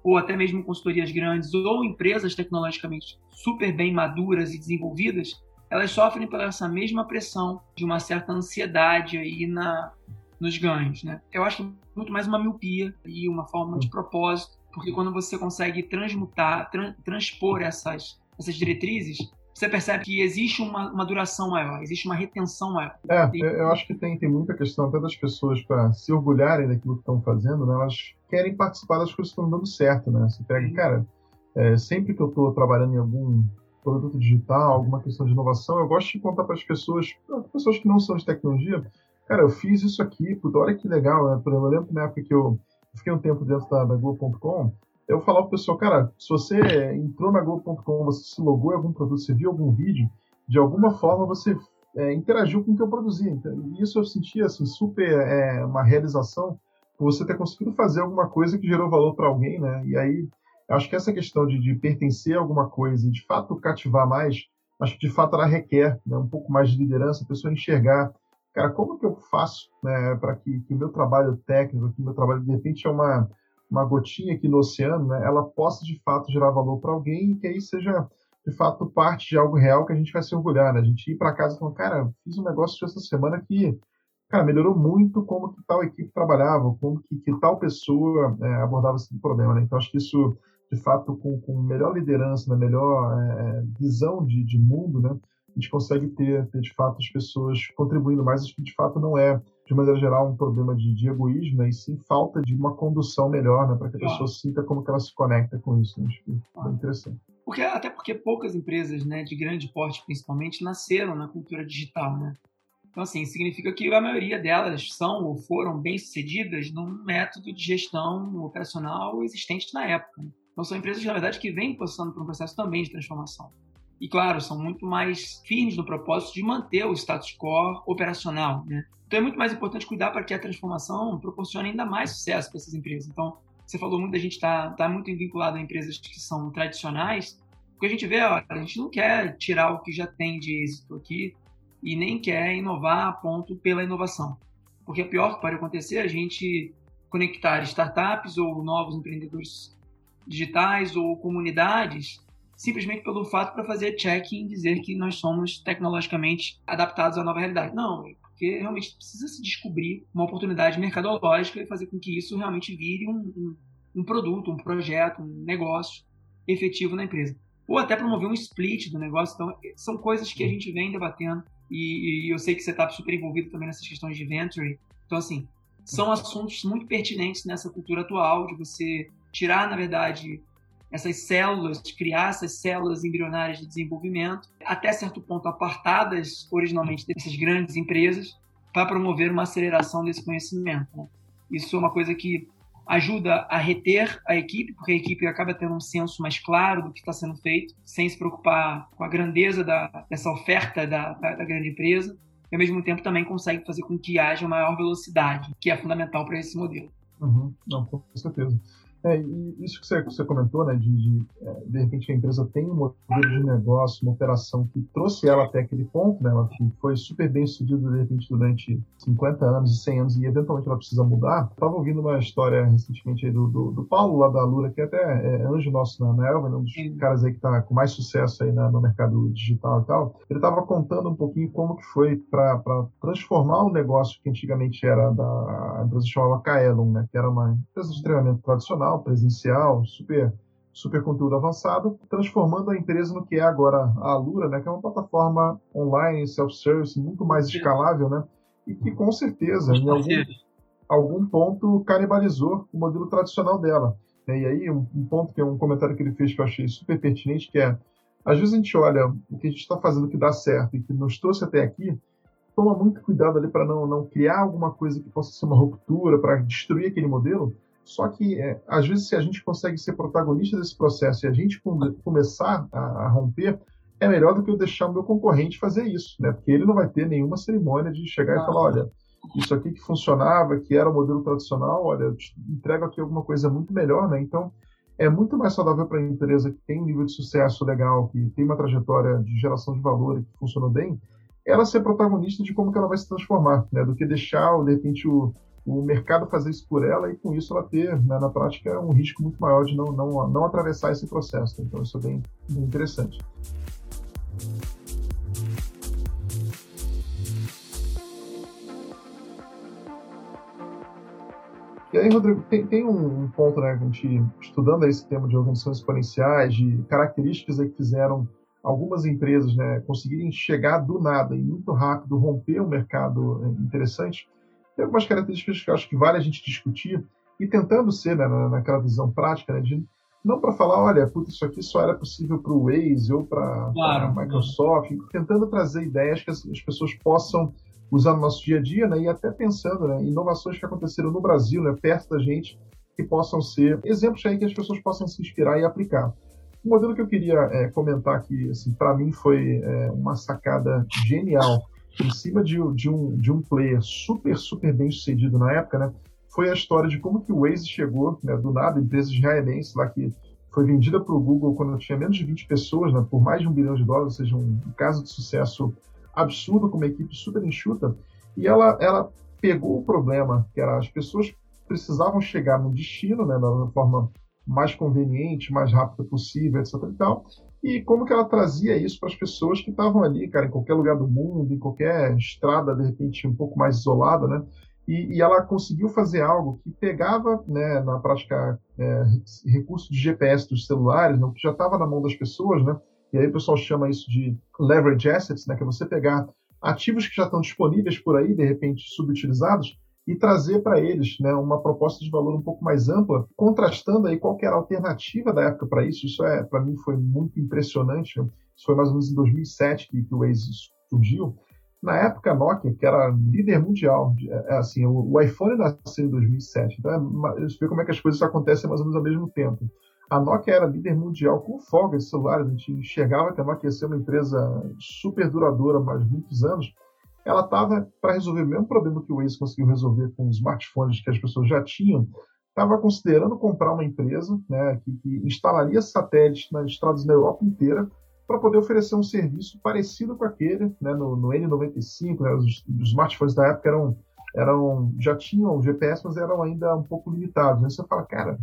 ou até mesmo consultorias grandes, ou empresas tecnologicamente super bem maduras e desenvolvidas, elas sofrem por essa mesma pressão de uma certa ansiedade aí na, nos ganhos, né? Eu acho muito mais uma miopia e uma forma de propósito, porque quando você consegue transmutar, tra transpor essas, essas diretrizes, você percebe que existe uma, uma duração maior, existe uma retenção maior. É, e... eu acho que tem, tem muita questão até das pessoas para se orgulharem daquilo que estão fazendo, né? Elas querem participar das coisas que estão dando certo, né? Você pega, cara, é, sempre que eu estou trabalhando em algum produto digital, alguma questão de inovação, eu gosto de contar para as pessoas, pessoas que não são de tecnologia, cara, eu fiz isso aqui, puta, olha que legal, né? Eu lembro na época que eu fiquei um tempo dentro da, da Globo.com, eu falava pro pessoal, cara, se você entrou na Globo.com, você se logou em algum produto, você viu algum vídeo, de alguma forma você é, interagiu com o que eu produzia. Então, e isso eu sentia assim, super é, uma realização por você ter conseguido fazer alguma coisa que gerou valor para alguém, né? E aí, acho que essa questão de, de, pertencer a alguma coisa e de fato cativar mais, acho que de fato ela requer né, um pouco mais de liderança, a pessoa enxergar, cara, como que eu faço né, para que, que o meu trabalho técnico, que o meu trabalho de repente é uma uma gotinha aqui no oceano, né, ela possa de fato gerar valor para alguém e que aí seja de fato parte de algo real que a gente vai se orgulhar, né? A gente ir para casa e falar, cara, fiz um negócio essa semana que, cara, melhorou muito como que tal equipe trabalhava, como que, que tal pessoa é, abordava esse problema, né? Então acho que isso, de fato, com, com melhor liderança, né, melhor é, visão de, de mundo, né? A gente consegue ter, ter, de fato, as pessoas contribuindo mais, acho que de fato não é de maneira geral, um problema de, de egoísmo, né, e sim falta de uma condução melhor, né, para que a pessoa sinta como que ela se conecta com isso. Né? Acho que é interessante. Porque, até porque poucas empresas, né, de grande porte principalmente, nasceram na cultura digital, né? Então, assim, significa que a maioria delas são ou foram bem-sucedidas num método de gestão operacional existente na época. Né? Então, são empresas, na verdade, que vêm passando por um processo também de transformação. E, claro, são muito mais firmes no propósito de manter o status quo operacional. Né? Então, é muito mais importante cuidar para que a transformação proporcione ainda mais sucesso para essas empresas. Então, você falou muito da gente estar tá, tá muito vinculado a empresas que são tradicionais, porque a gente vê, ó, a gente não quer tirar o que já tem de êxito aqui e nem quer inovar a ponto pela inovação. Porque o pior que pode acontecer é a gente conectar startups ou novos empreendedores digitais ou comunidades simplesmente pelo fato para fazer check-in e dizer que nós somos tecnologicamente adaptados à nova realidade. Não, é porque realmente precisa se descobrir uma oportunidade mercadológica e fazer com que isso realmente vire um, um, um produto, um projeto, um negócio efetivo na empresa. Ou até promover um split do negócio. Então, são coisas que a gente vem debatendo e, e eu sei que você está super envolvido também nessas questões de venture. Então, assim, são assuntos muito pertinentes nessa cultura atual de você tirar, na verdade, essas células, criar essas células embrionárias de desenvolvimento, até certo ponto apartadas originalmente dessas grandes empresas, para promover uma aceleração desse conhecimento. Né? Isso é uma coisa que ajuda a reter a equipe, porque a equipe acaba tendo um senso mais claro do que está sendo feito, sem se preocupar com a grandeza da, dessa oferta da, da, da grande empresa, e ao mesmo tempo também consegue fazer com que haja maior velocidade, que é fundamental para esse modelo. Uhum. Não, com certeza. É, e isso que você, que você comentou, né, de, de, é, de repente a empresa tem um modelo de negócio, uma operação que trouxe ela até aquele ponto, né, ela foi super bem sucedida de repente durante 50 anos e 100 anos e eventualmente ela precisa mudar. Estava ouvindo uma história recentemente do, do, do, Paulo lá da Lura, que é até é anjo nosso na, na Elva, né, um dos caras aí que está com mais sucesso aí na, no mercado digital e tal. Ele estava contando um pouquinho como que foi para transformar o negócio que antigamente era da a empresa chamava Kaelon, né, que era uma empresa de treinamento tradicional presencial, super super conteúdo avançado, transformando a empresa no que é agora a Alura, né, que é uma plataforma online, self-service, muito mais escalável, né, e que com certeza, em algum, algum ponto, canibalizou o modelo tradicional dela. E aí, um, um, ponto que é um comentário que ele fez que eu achei super pertinente, que é, às vezes a gente olha o que a gente está fazendo que dá certo e que nos trouxe até aqui, toma muito cuidado ali para não, não criar alguma coisa que possa ser uma ruptura, para destruir aquele modelo, só que, é, às vezes, se a gente consegue ser protagonista desse processo e a gente come, começar a, a, romper, é melhor do que eu deixar o meu concorrente fazer isso, né? Porque ele não vai ter nenhuma cerimônia de chegar ah, e falar, olha, isso aqui que funcionava, que era o modelo tradicional, olha, eu te entrego aqui alguma coisa muito melhor, né? Então, é muito mais saudável para a empresa que tem um nível de sucesso legal, que tem uma trajetória de geração de valor e que funcionou bem, ela ser protagonista de como que ela vai se transformar, né? Do que deixar, de repente, o, o mercado fazer isso por ela e com isso ela ter, né, na prática, um risco muito maior de não, não, não atravessar esse processo. Então isso é bem, bem interessante. E aí, Rodrigo, tem, tem um, ponto, né, a gente, estudando esse tema de organizações exponenciais, de características aí que fizeram algumas empresas né, conseguirem chegar do nada e muito rápido romper um mercado é, interessante, tem algumas características que eu acho que vale a gente discutir e tentando ser né, naquela visão prática, né, de não para falar, olha, putz, isso aqui só era possível para o Waze ou para claro, a Microsoft, tentando trazer ideias que as, as, pessoas possam usar no nosso dia a dia, né, e até pensando né, em inovações que aconteceram no Brasil, né, perto da gente, que possam ser exemplos aí que as pessoas possam se inspirar e aplicar. O modelo que eu queria é, comentar aqui, assim, para mim foi é, uma sacada genial em cima de, de, um, de um player super, super bem sucedido na época, né? Foi a história de como que o Waze chegou, né, do nada, empresa israelense lá que foi vendida para o Google quando tinha menos de 20 pessoas, né, por mais de um bilhão de dólares, ou seja, um, caso de sucesso absurdo, com uma equipe super enxuta, e ela, ela pegou o problema, que era as pessoas precisavam chegar no destino, né, da forma mais conveniente, mais rápida possível, etc. E tal, e como que ela trazia isso para as pessoas que estavam ali, cara, em qualquer lugar do mundo, em qualquer estrada, de repente, um pouco mais isolada, né? E, e ela conseguiu fazer algo que pegava, né, na prática, é, recurso de GPS dos celulares, né, que já estava na mão das pessoas, né? E aí o pessoal chama isso de leverage assets, né? Que é você pegar ativos que já estão disponíveis por aí, de repente subutilizados, e trazer para eles né, uma proposta de valor um pouco mais ampla, contrastando aí qual era a alternativa da época para isso. Isso é, para mim foi muito impressionante. Isso foi mais ou menos em 2007 que, que o Waze surgiu. Na época, a Nokia, que era líder mundial, é, é assim, o, o iPhone nasceu em 2007. Então, é, você vê como é que as coisas acontecem mais ou menos ao mesmo tempo. A Nokia era líder mundial com folga de celulares. A gente enxergava que a Nokia ia ser uma empresa super duradoura mais muitos anos ela estava para resolver o mesmo problema que o Waze conseguiu resolver com os smartphones que as pessoas já tinham, estava considerando comprar uma empresa né, que, que, instalaria satélites nas estradas na Europa inteira para poder oferecer um serviço parecido com aquele né, no, no N95. Né, os, os, smartphones da época eram, eram já tinham GPS, mas eram ainda um pouco limitados. Né? Você fala, cara,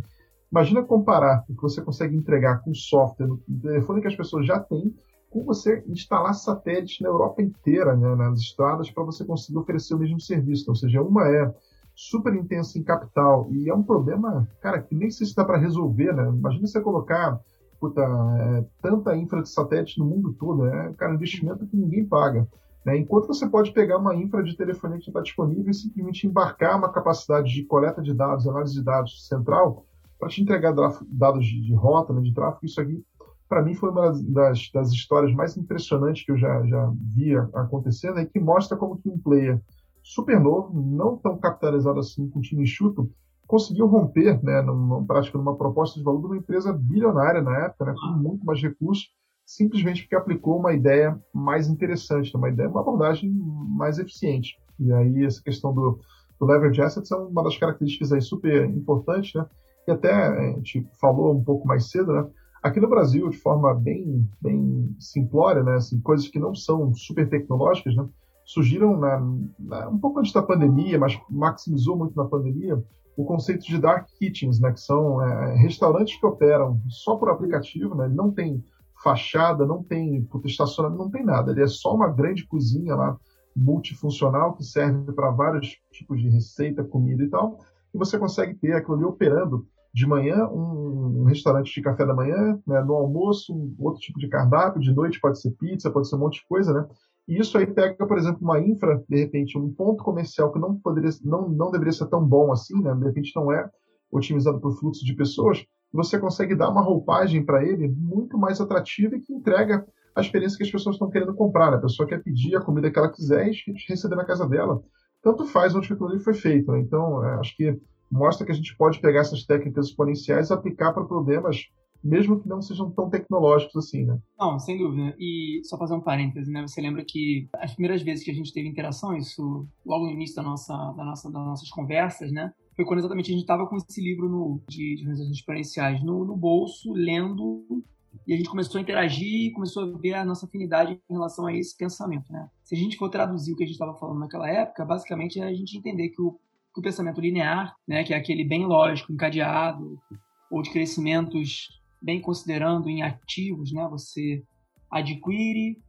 imagina comparar o que você consegue entregar com software no telefone que as pessoas já têm com você instalar satélites na Europa inteira, né, nas estradas, para você conseguir oferecer o mesmo serviço. Ou seja, uma é super intensa em capital e é um problema, cara, que nem sei se dá para resolver, né? Imagina você colocar puta, é, tanta infra de satélite no mundo todo, né? Cara, investimento que ninguém paga. Né? Enquanto você pode pegar uma infra de telefonia que está disponível e simplesmente embarcar uma capacidade de coleta de dados, análise de dados central, para te entregar dados de, de rota, né, de tráfego, isso aqui para mim foi uma das, das, histórias mais impressionantes que eu já, já via acontecendo e que mostra como que um player super novo, não tão capitalizado assim com time enxuto, conseguiu romper, né, numa prática, numa proposta de valor de uma empresa bilionária na época, né, com muito mais recursos, simplesmente porque aplicou uma ideia mais interessante, uma ideia, uma abordagem mais eficiente. E aí essa questão do, do leverage assets é uma das características aí super importantes, né? E até a gente falou um pouco mais cedo, né? Aqui no Brasil, de forma bem, bem simplória, né? Assim, coisas que não são super tecnológicas, né? Surgiram na, na, um pouco antes da pandemia, mas maximizou muito na pandemia, o conceito de dark kitchens, né? Que são é, restaurantes que operam só por aplicativo, né? Não tem fachada, não tem estacionamento, não tem nada. Ele é só uma grande cozinha lá multifuncional que serve para vários tipos de receita, comida e tal. E você consegue ter aquilo ali operando de manhã um, um restaurante de café da manhã, né, no almoço um outro tipo de cardápio, de noite pode ser pizza, pode ser um monte de coisa, né? E isso aí pega, por exemplo, uma infra, de repente, um ponto comercial que não poderia, não, não deveria ser tão bom assim, né? De repente não é otimizado por fluxo de pessoas, você consegue dar uma roupagem para ele muito mais atrativa e que entrega a experiência que as pessoas estão querendo comprar. Né? A pessoa quer pedir a comida que ela quiser e receber na casa dela. Tanto faz onde aquilo ali foi feito. Né? Então, é, acho que mostra que a gente pode pegar essas técnicas exponenciais e aplicar para problemas mesmo que não sejam tão tecnológicos assim, né? Não, sem dúvida. E só fazer um parêntese, né? Você lembra que as primeiras vezes que a gente teve interação, isso logo no início da nossa, da nossa, das nossas conversas, né? Foi quando exatamente a gente estava com esse livro no, de, organizações exponenciais no, no bolso, lendo e a gente começou a interagir começou a ver a nossa afinidade em relação a esse pensamento, né? Se a gente for traduzir o que a gente estava falando naquela época, basicamente é a gente entender que o, que o pensamento linear, né, que é aquele bem lógico, encadeado, ou de crescimentos bem considerando em ativos, né? Você adquire,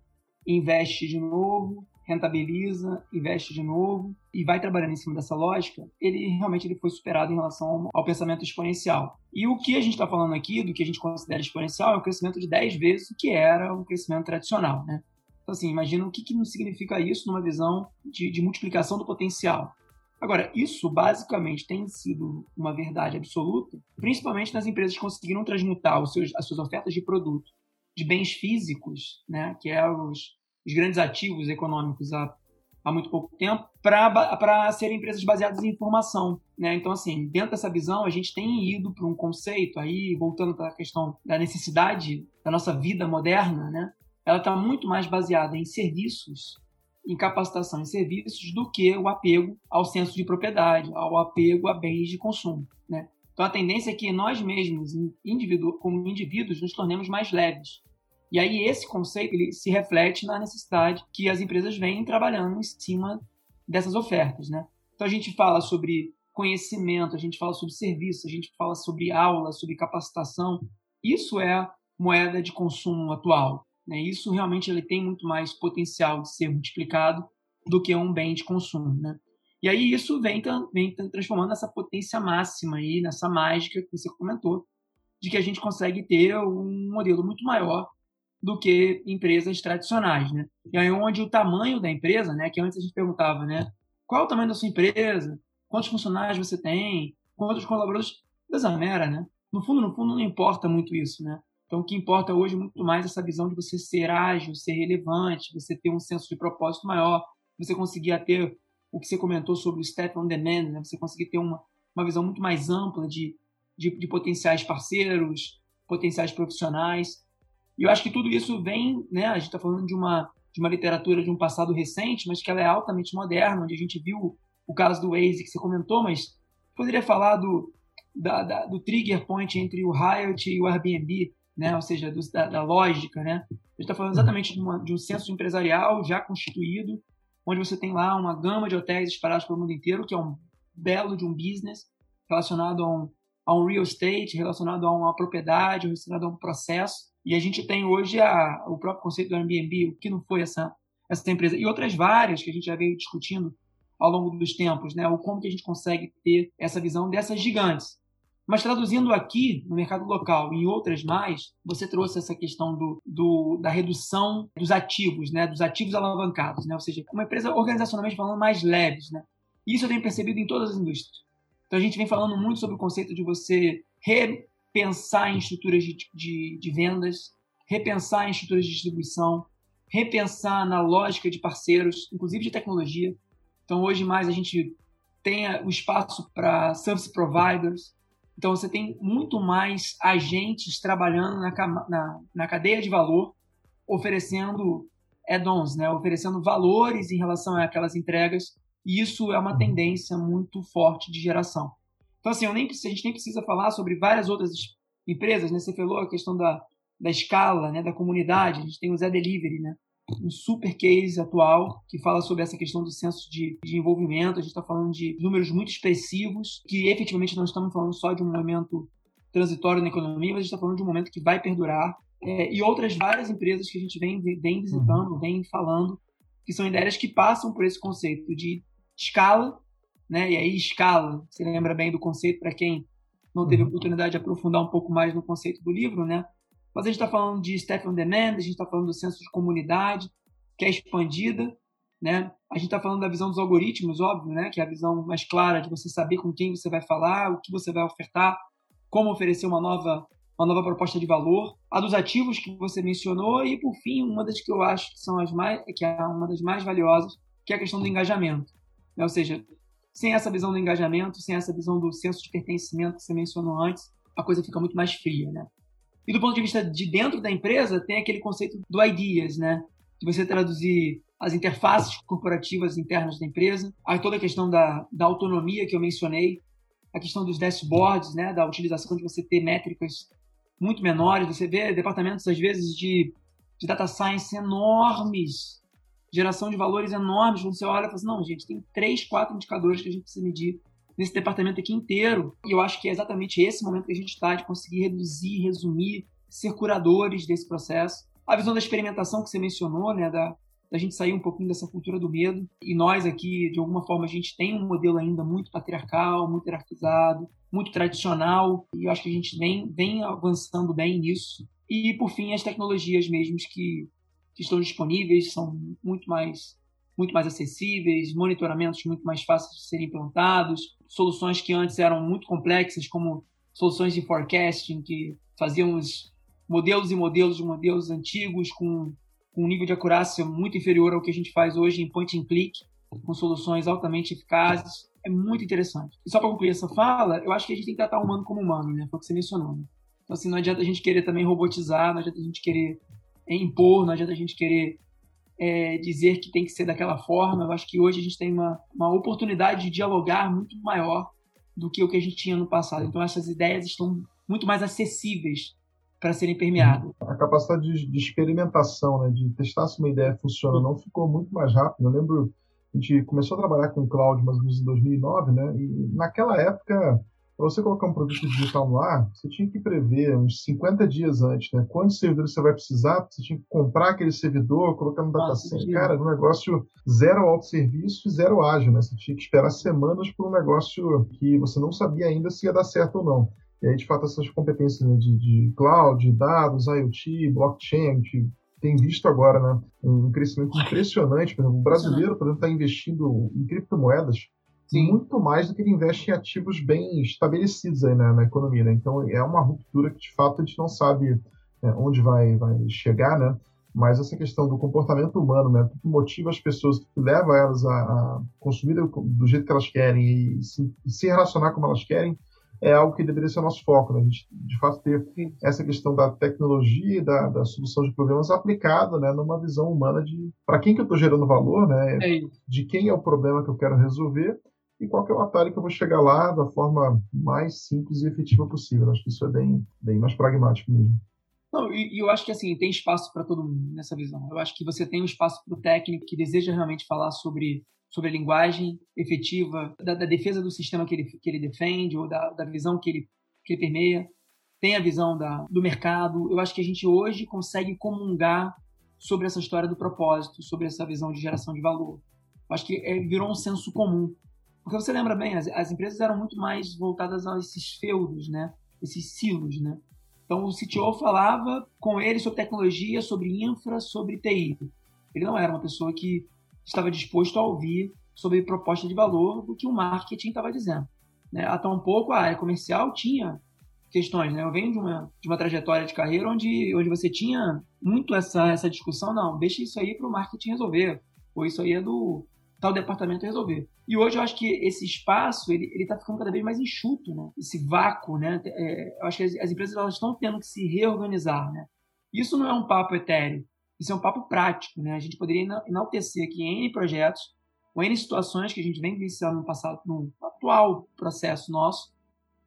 investe de novo, rentabiliza, investe de novo e vai trabalhando em cima dessa lógica, ele realmente ele foi superado em relação ao pensamento exponencial. E o que a gente está falando aqui, do que a gente considera exponencial, é um crescimento de 10 vezes o que era um crescimento tradicional. Né? Então, assim, imagina o que, que significa isso numa visão de, de multiplicação do potencial. Agora, isso basicamente tem sido uma verdade absoluta, principalmente nas empresas que conseguiram transmutar os seus, as suas ofertas de produto de bens físicos, né, que é os, os grandes ativos econômicos há, há muito pouco tempo, para serem empresas baseadas em informação. Né? Então, assim, dentro dessa visão, a gente tem ido para um conceito, aí voltando para a questão da necessidade da nossa vida moderna, né? ela está muito mais baseada em serviços, em capacitação em serviços, do que o apego ao senso de propriedade, ao apego a bens de consumo. Né? Então, a tendência é que nós mesmos, indivíduo, como indivíduos, nos tornemos mais leves. E aí esse conceito ele se reflete na necessidade que as empresas vêm trabalhando em cima dessas ofertas, né? Então a gente fala sobre conhecimento, a gente fala sobre serviço, a gente fala sobre aula, sobre capacitação. Isso é moeda de consumo atual. Né? Isso realmente ele tem muito mais potencial de ser multiplicado do que um bem de consumo. Né? E aí isso vem, vem transformando essa potência máxima aí, nessa mágica que você comentou, de que a gente consegue ter um modelo muito maior do que empresas tradicionais, né? E aí onde o tamanho da empresa, né, que antes a gente perguntava, né, qual é o tamanho da sua empresa, quantos funcionários você tem, quantos colaboradores, desamera, né? No fundo, no fundo não importa muito isso, né? Então o que importa hoje é muito mais essa visão de você ser ágil, ser relevante, você ter um senso de propósito maior, você conseguir ter o que você comentou sobre o step on demand, né? Você conseguir ter uma, uma visão muito mais ampla de, de, de potenciais parceiros, potenciais profissionais e eu acho que tudo isso vem, né? A gente está falando de uma, de uma literatura de um passado recente, mas que ela é altamente moderna, onde a gente viu o caso do Waze que você comentou, mas poderia falar do, da, da, do trigger point entre o Hyatt e o Airbnb, né? Ou seja, do, da, da, lógica, né? A gente está falando exatamente de, uma, de um centro empresarial já constituído, onde você tem lá uma gama de hotéis espalhados pelo mundo inteiro, que é um belo de um business relacionado a um, a um real estate, relacionado a uma propriedade, relacionado a um processo. E a gente tem hoje a, o próprio conceito do Airbnb, o que não foi essa, essa empresa, e outras várias que a gente já veio discutindo ao longo dos tempos, né? O como que a gente consegue ter essa visão dessas gigantes. Mas traduzindo aqui no mercado local e em outras mais, você trouxe essa questão do, do, da redução dos ativos, né? Dos ativos alavancados, né? Ou seja, uma empresa organizacionalmente falando mais leves, né? Isso eu tenho percebido em todas as indústrias. Então a gente vem falando muito sobre o conceito de você re, repensar em estruturas de, de, de vendas, repensar em estruturas de distribuição, repensar na lógica de parceiros, inclusive de tecnologia. Então, hoje mais a gente tem o espaço para service providers. Então, você tem muito mais agentes trabalhando na, na, na cadeia de valor, oferecendo add-ons, né? oferecendo valores em relação àquelas entregas. E isso é uma tendência muito forte de geração. Então, assim, nem, a gente nem precisa falar sobre várias outras empresas, né? Você falou a questão da, da escala, né? da comunidade, a gente tem o Zé Delivery, né? Um super case atual que fala sobre essa questão do senso de, de envolvimento. A gente está falando de números muito expressivos, que efetivamente não estamos falando só de um momento transitório na economia, mas a gente está falando de um momento que vai perdurar. É, e outras várias empresas que a gente vem, vem visitando, uhum. vem falando, que são ideias que passam por esse conceito de escala, né? E aí escala, você lembra bem do conceito para quem não teve uhum. oportunidade de aprofundar um pouco mais no conceito do livro, né? Mas a gente está falando de staff on demand, a gente está falando do senso de comunidade, que é expandida, né? A gente está falando da visão dos algoritmos, óbvio, né? Que é a visão mais clara de você saber com quem você vai falar, o que você vai ofertar, como oferecer uma nova uma nova proposta de valor, a dos ativos que você mencionou e por fim uma das que eu acho que são as mais que é uma das mais valiosas, que é a questão do engajamento. Né? Ou seja, sem essa visão do engajamento, sem essa visão do senso de pertencimento que você mencionou antes, a coisa fica muito mais fria, né? E do ponto de vista de dentro da empresa, tem aquele conceito do ideas, né? De você traduzir as interfaces corporativas internas da empresa, a toda a questão da, da autonomia que eu mencionei, a questão dos dashboards, né? Da utilização de você ter métricas muito menores. Você vê departamentos, às vezes, de, de data science enormes, geração de valores enormes. Quando você olha e fala assim, não, gente, tem três, quatro indicadores que a gente precisa medir nesse departamento aqui inteiro. E eu acho que é exatamente esse momento que a gente está de conseguir reduzir, resumir, ser curadores desse processo. A visão da experimentação que você mencionou, né, da, da gente sair um pouquinho dessa cultura do medo. E nós aqui, de alguma forma, a gente tem um modelo ainda muito patriarcal, muito hierarquizado, muito tradicional, e eu acho que a gente vem, vem avançando bem nisso. E, por fim, as tecnologias mesmo que, que estão disponíveis são muito mais muito mais acessíveis, monitoramentos muito mais fáceis de serem implantados, soluções que antes eram muito complexas, como soluções de forecasting, que fazíamos modelos e modelos de modelos antigos com, com um nível de acurácia muito inferior ao que a gente faz hoje em point and click, com soluções altamente eficazes. É muito interessante. E só para concluir essa fala, eu acho que a gente tem que tratar o humano como humano, né? Foi o que você mencionou. Né? Então, assim, não adianta a gente querer também robotizar, não adianta a gente querer impor, não adianta a gente querer é, dizer que tem que ser daquela forma. Eu acho que hoje a gente tem uma, uma oportunidade de dialogar muito maior do que o que a gente tinha no passado. Então, essas ideias estão muito mais acessíveis para serem permeadas. A capacidade de, de, experimentação, né, de testar se uma ideia funciona ou não, ficou muito mais rápido. Eu lembro, a gente começou a trabalhar com o cloud mais ou menos em 2009, né, e naquela época para você colocar um produto digital no ar, você tinha que prever uns 50 dias antes, né? Quantos servidores você vai precisar, você tinha que comprar aquele servidor, colocar no data center. Cara, um negócio zero autosserviço e zero ágil, né? Você tinha que esperar semanas por um negócio que você não sabia ainda se ia dar certo ou não. E aí, de fato, essas competências né, de, de cloud, dados, IoT, blockchain, a gente tem visto agora né, um crescimento [LAUGHS] impressionante. Por exemplo, o brasileiro, por exemplo, está investindo em criptomoedas Sim. muito mais do que ele investe em ativos bem estabelecidos aí na, na economia. Né? Então é uma ruptura que de fato a gente não sabe é, onde vai, vai chegar, né? Mas essa questão do comportamento humano, né? que motiva as pessoas, que leva elas a, a consumir do, jeito que elas querem e se, e se, relacionar como elas querem, é algo que deveria ser o nosso foco, né? A gente, de fato, ter essa questão da tecnologia e da, da, solução de problemas aplicada, né? Numa visão humana de para quem que eu estou gerando valor, né? É de quem é o problema que eu quero resolver e qual é o atalho que eu vou chegar lá da forma mais simples e efetiva possível. Acho que isso é bem, bem mais pragmático mesmo. Não, e, e eu acho que assim tem espaço para todo mundo nessa visão. Eu acho que você tem um espaço para o técnico que deseja realmente falar sobre sobre a linguagem efetiva, da, da, defesa do sistema que ele, que ele defende ou da, da visão que ele, que ele permeia. Tem a visão da, do mercado. Eu acho que a gente hoje consegue comungar sobre essa história do propósito, sobre essa visão de geração de valor. Eu acho que é, virou um senso comum. Porque você lembra bem, as, as empresas eram muito mais voltadas a esses feudos, né? Esses silos, né? Então o CTO falava com ele sobre tecnologia, sobre infra, sobre TI. Ele não era uma pessoa que estava disposto a ouvir sobre proposta de valor do que o marketing estava dizendo. Né? Até um pouco a área comercial tinha questões. Né? Eu venho de uma, de uma trajetória de carreira onde, onde você tinha muito essa, essa discussão, não, deixa isso aí para o marketing resolver, ou isso aí é do, tal departamento resolver. E hoje eu acho que esse espaço ele está ficando cada vez mais enxuto, né? Esse vácuo, né? É, eu acho que as, as empresas elas estão tendo que se reorganizar, né? Isso não é um papo etéreo, isso é um papo prático, né? A gente poderia enaltecer aqui N projetos, ou N situações que a gente vem vivenciando no passado, no atual processo nosso,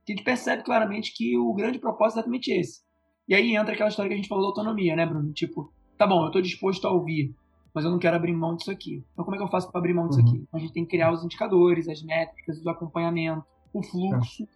a gente percebe claramente que o grande propósito é exatamente esse. E aí entra aquela história que a gente falou da autonomia, né, Bruno? Tipo, tá bom, eu estou disposto a ouvir, mas eu não quero abrir mão disso aqui. Então, como é que eu faço para abrir mão disso uhum. aqui? Então, a gente tem que criar os indicadores, as métricas, o acompanhamento, o fluxo, é.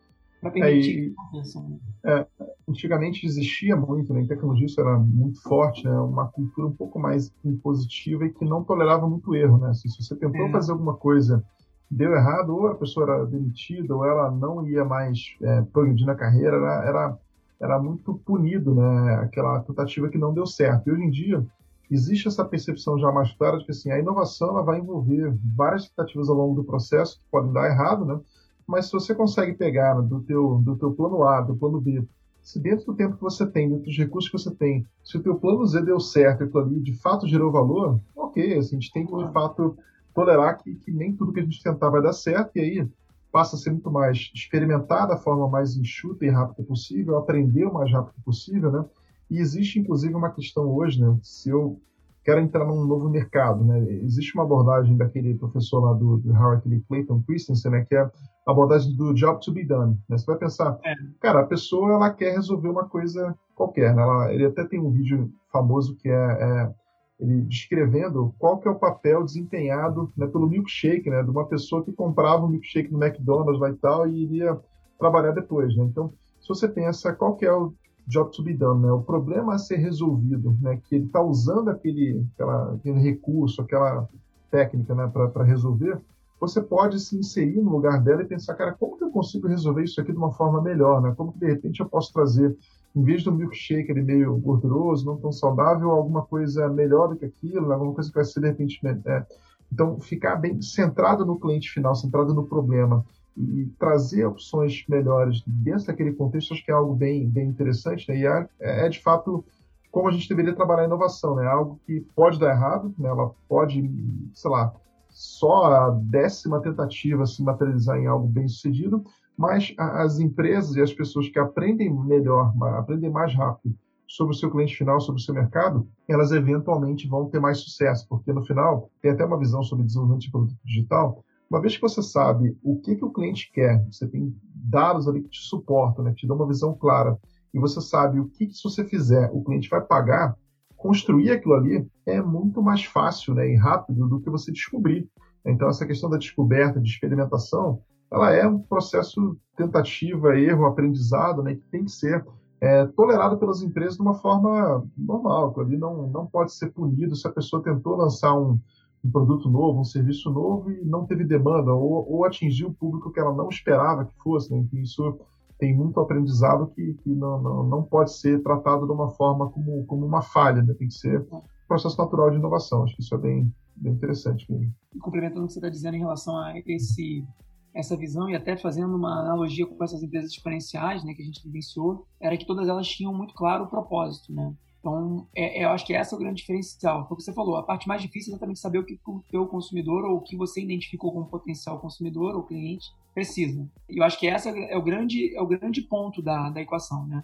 para permitir é. Né? É, antigamente existia muito, né, em tecnologia isso era muito forte, né, uma cultura um pouco mais impositiva e que não tolerava muito erro. Né? Se, se você tentou é. fazer alguma coisa deu errado, ou a pessoa era demitida, ou ela não ia mais é, progredir na carreira, era, era, era muito punido, né? Aquela tentativa que não deu certo. E hoje em dia, existe essa percepção já mais clara de que assim, a inovação ela vai envolver várias tentativas ao longo do processo que podem dar errado, né? Mas se você consegue pegar né, do teu do teu plano A, do plano B, se dentro do tempo que você tem, dentro dos recursos que você tem, se o teu plano Z deu certo e ali de fato gerou valor, ok, assim, a gente tem que de fato tolerar que, que nem tudo que a gente tentar vai dar certo, e aí passa a ser muito mais experimentar da forma mais enxuta e rápida possível, aprender o mais rápido possível, né? E existe, inclusive, uma questão hoje, né? Se eu quero entrar num novo mercado, né? Existe uma abordagem daquele professor lá do, do aquele Clayton Christensen, né? Que é a abordagem do job to be done. Né? Você vai pensar, é. cara, a pessoa ela quer resolver uma coisa qualquer, né? Ela, ele até tem um vídeo famoso que é, é ele descrevendo qual que é o papel desempenhado né, pelo milkshake, né, de uma pessoa que comprava um milkshake no McDonald's lá e tal e iria trabalhar depois, né? Então, se você pensa qual que é o job done, né, o problema a ser resolvido, né, que ele está usando aquele, aquela, aquele recurso, aquela técnica, né, para resolver, você pode se inserir no lugar dela e pensar, cara, como que eu consigo resolver isso aqui de uma forma melhor, né? Como que de repente eu posso trazer em vez do milkshake ele meio gorduroso, não tão saudável, alguma coisa melhor do que aquilo, alguma coisa que vai ser de repente. É, então, ficar bem centrado no cliente final, centrado no problema e trazer opções melhores dentro daquele contexto, acho que é algo bem, bem interessante, né? E é, é de fato como a gente deveria trabalhar a inovação, né? Algo que pode dar errado, né? Ela pode, sei lá, só a décima tentativa se materializar em algo bem sucedido, mas as empresas e as pessoas que aprendem melhor, aprendem mais rápido sobre o seu cliente final, sobre o seu mercado, elas eventualmente vão ter mais sucesso, porque no final tem até uma visão sobre desenvolvimento de produto digital. Uma vez que você sabe o que, que o cliente quer, você tem dados ali que te suportam, né, que te dão uma visão clara, e você sabe o que, que se você fizer o cliente vai pagar, construir aquilo ali é muito mais fácil né, e rápido do que você descobrir. Então, essa questão da descoberta, de experimentação, ela é um processo tentativa, erro, aprendizado, né, que tem que ser é, tolerado pelas empresas de uma forma normal. Ali não, não pode ser punido se a pessoa tentou lançar um, um produto novo, um serviço novo e não teve demanda, ou, ou atingiu o público que ela não esperava que fosse. Né? Então, isso tem muito aprendizado que, que não, não, não, pode ser tratado de uma forma como, como uma falha, né? tem que ser um processo natural de inovação. Acho que isso é bem, bem interessante. Mesmo. Complementando o que você está dizendo em relação a esse essa visão e até fazendo uma analogia com essas empresas exponenciais, né, que a gente vivenciou, era que todas elas tinham muito claro o propósito, né? Então, é, é, eu acho que esse é o grande diferencial. Foi o que você falou. A parte mais difícil é exatamente saber o que o teu consumidor ou o que você identificou como potencial consumidor ou cliente precisa. E eu acho que esse é o grande, é o grande ponto da, da equação, né?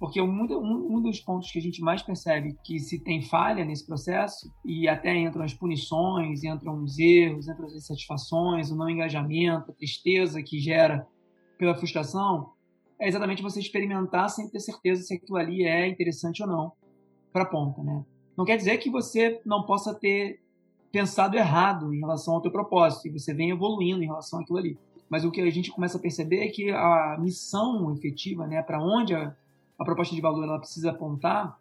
Porque um, um, um, dos pontos que a gente mais percebe que se tem falha nesse processo, e até entram as punições, entram os erros, entram as insatisfações, o não engajamento, a tristeza que gera pela frustração, é exatamente você experimentar sem ter certeza se aquilo ali é interessante ou não para a ponta, né? Não quer dizer que você não possa ter pensado errado em relação ao teu propósito, e você vem evoluindo em relação àquilo ali. Mas o que a gente começa a perceber é que a missão efetiva, né, para onde a, a proposta de valor ela precisa apontar,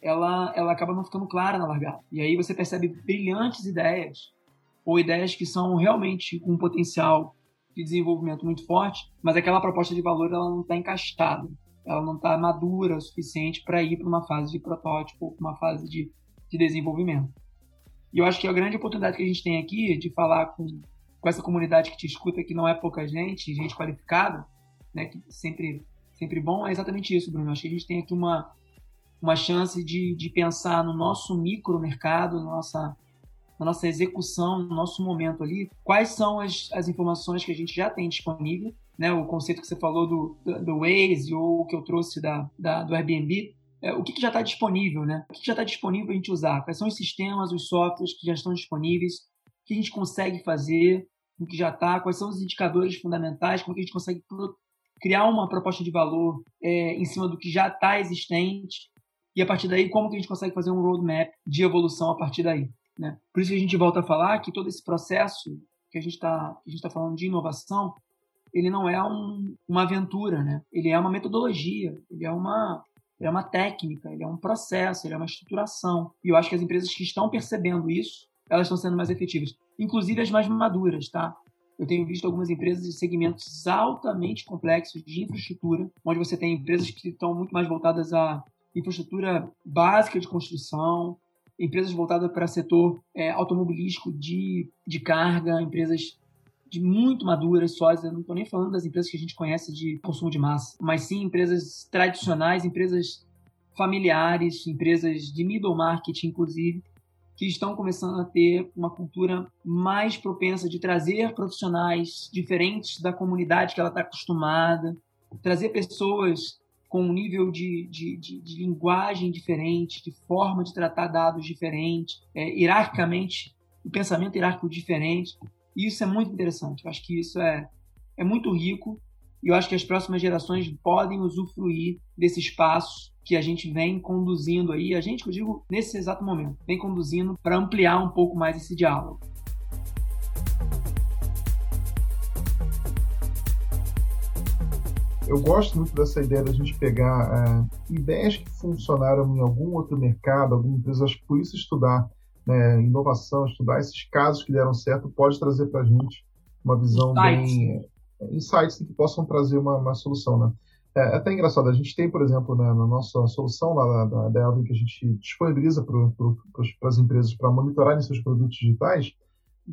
ela, ela acaba não ficando clara na largada. E aí você percebe brilhantes ideias, ou ideias que são realmente com um potencial de desenvolvimento muito forte, mas aquela proposta de valor ela não está encaixada, ela não está madura o suficiente para ir para uma fase de protótipo, uma fase de, de desenvolvimento. E eu acho que a grande oportunidade que a gente tem aqui de falar com, com essa comunidade que te escuta, que não é pouca gente, gente qualificada, né, que sempre sempre bom, é exatamente isso, Bruno. Acho que a gente tem aqui uma, uma chance de, de pensar no nosso micro mercado, na nossa, na nossa execução, no nosso momento ali, quais são as, as informações que a gente já tem disponível, né? O conceito que você falou do, do, do Waze ou o que eu trouxe da, da do Airbnb, é, o que, que já está disponível, né? O que, que já está disponível a gente usar? Quais são os sistemas, os softwares que já estão disponíveis? O que a gente consegue fazer? O que já está? Quais são os indicadores fundamentais? Como que a gente consegue criar uma proposta de valor é, em cima do que já está existente e a partir daí como que a gente consegue fazer um roadmap de evolução a partir daí. Né? Por isso que a gente volta a falar que todo esse processo que a gente está tá falando de inovação, ele não é um, uma aventura, né? ele é uma metodologia, ele é uma, ele é uma técnica, ele é um processo, ele é uma estruturação. E eu acho que as empresas que estão percebendo isso, elas estão sendo mais efetivas. Inclusive as mais maduras, tá? Eu tenho visto algumas empresas de segmentos altamente complexos de infraestrutura, onde você tem empresas que estão muito mais voltadas à infraestrutura básica de construção, empresas voltadas para setor é, automobilístico de, de carga, empresas de muito maduras, sólidas. Eu não estou nem falando das empresas que a gente conhece de consumo de massa, mas sim empresas tradicionais, empresas familiares, empresas de middle market, inclusive, que estão começando a ter uma cultura mais propensa de trazer profissionais diferentes da comunidade que ela está acostumada, trazer pessoas com um nível de, de, de, de, linguagem diferente, de forma de tratar dados diferente, é, hierarquicamente, o pensamento hierárquico diferente. E isso é muito interessante. Eu acho que isso é, é muito rico e eu acho que as próximas gerações podem usufruir desse espaço que a gente vem conduzindo aí, a gente, eu digo, nesse exato momento, vem conduzindo para ampliar um pouco mais esse diálogo. Eu gosto muito dessa ideia da gente pegar é, ideias que funcionaram em algum outro mercado, alguma empresa, acho que por isso estudar né, inovação, estudar esses casos que deram certo, pode trazer para a gente uma visão insights. bem. É, insights que possam trazer uma, uma solução. Né? É, é até engraçado, a gente tem, por exemplo, né, na nossa solução lá da, da Elvin, que a gente disponibiliza para as empresas para monitorarem seus produtos digitais,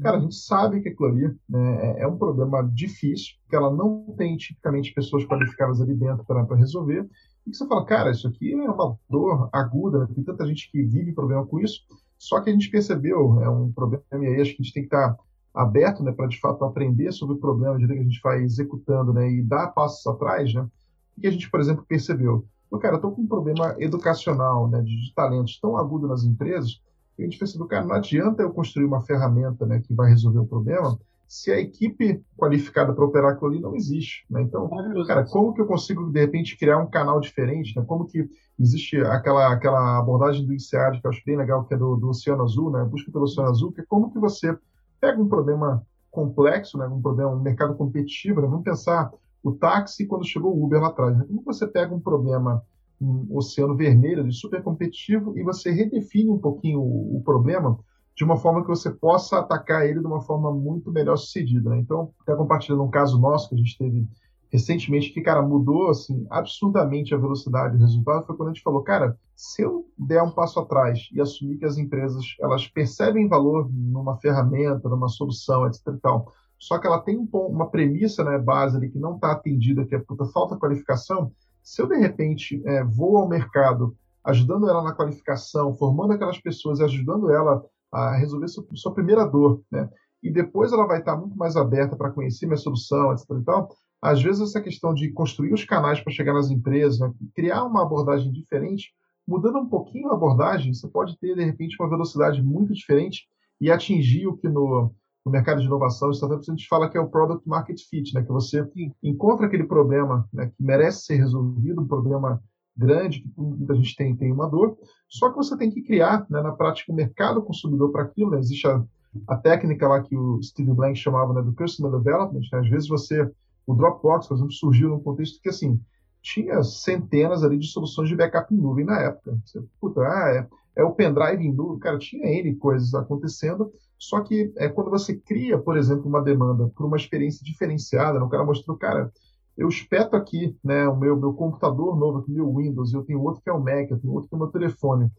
Cara, a gente sabe que aquilo ali né, é, é um problema difícil, que ela não tem tipicamente pessoas qualificadas ali dentro para resolver. E que você fala, cara, isso aqui é uma dor aguda, né? tem tanta gente que vive problema com isso. Só que a gente percebeu, é um problema, e aí acho que a gente tem que estar aberto né, para de fato aprender sobre o problema, de que a gente vai executando né, e dar passos atrás. Né? O que a gente, por exemplo, percebeu? Pô, cara, eu estou com um problema educacional, né, de, de talentos tão agudo nas empresas a gente percebeu, cara, não adianta eu construir uma ferramenta né, que vai resolver o problema se a equipe qualificada para operar aquilo ali não existe. Né? Então, cara, como que eu consigo, de repente, criar um canal diferente? Né? Como que existe aquela, aquela abordagem do INSEAD, que eu acho bem legal, que é do, do Oceano Azul, né? busca pelo Oceano Azul, que é como que você pega um problema complexo, né? um problema, um mercado competitivo, né? vamos pensar o táxi quando chegou o Uber lá atrás. Né? Como você pega um problema um oceano vermelho, de super competitivo, e você redefine um pouquinho o, o, problema de uma forma que você possa atacar ele de uma forma muito melhor sucedida. Né? Então, até compartilhando um caso nosso que a gente teve recentemente, que, cara, mudou, assim, absurdamente a velocidade. O resultado foi quando a gente falou, cara, se eu der um passo atrás e assumir que as empresas, elas percebem valor numa ferramenta, numa solução, etc e tal, só que ela tem um, uma premissa, né, base ali que não está atendida, que é puta, falta qualificação, se eu, de repente, é, vou ao mercado ajudando ela na qualificação, formando aquelas pessoas e ajudando ela a resolver sua, sua primeira dor, né? E depois ela vai estar muito mais aberta para conhecer minha solução, etc. E tal. Às vezes essa questão de construir os canais para chegar nas empresas, né? criar uma abordagem diferente, mudando um pouquinho a abordagem, você pode ter de repente uma velocidade muito diferente e atingir o que no no mercado de inovação, startups, a gente fala que é o product market fit, né? que você encontra aquele problema né, que merece ser resolvido, um problema grande, que muita gente tem, tem uma dor, só que você tem que criar, né, na prática, o mercado consumidor para aquilo. Né? Existe a, a, técnica lá que o Steve Blank chamava né, do Customer Development. Né? Às vezes você, o Dropbox, por exemplo, surgiu num contexto que, assim, tinha centenas ali de soluções de backup em nuvem na época. Você, puta, ah, é, é o pendrive em nuvem, cara, tinha N coisas acontecendo, só que é quando você cria, por exemplo, uma demanda por uma experiência diferenciada, né? o cara mostrou, cara, eu espeto aqui né, o meu, meu computador novo, aqui, meu Windows, eu tenho outro que é o Mac, eu tenho outro que é o meu telefone.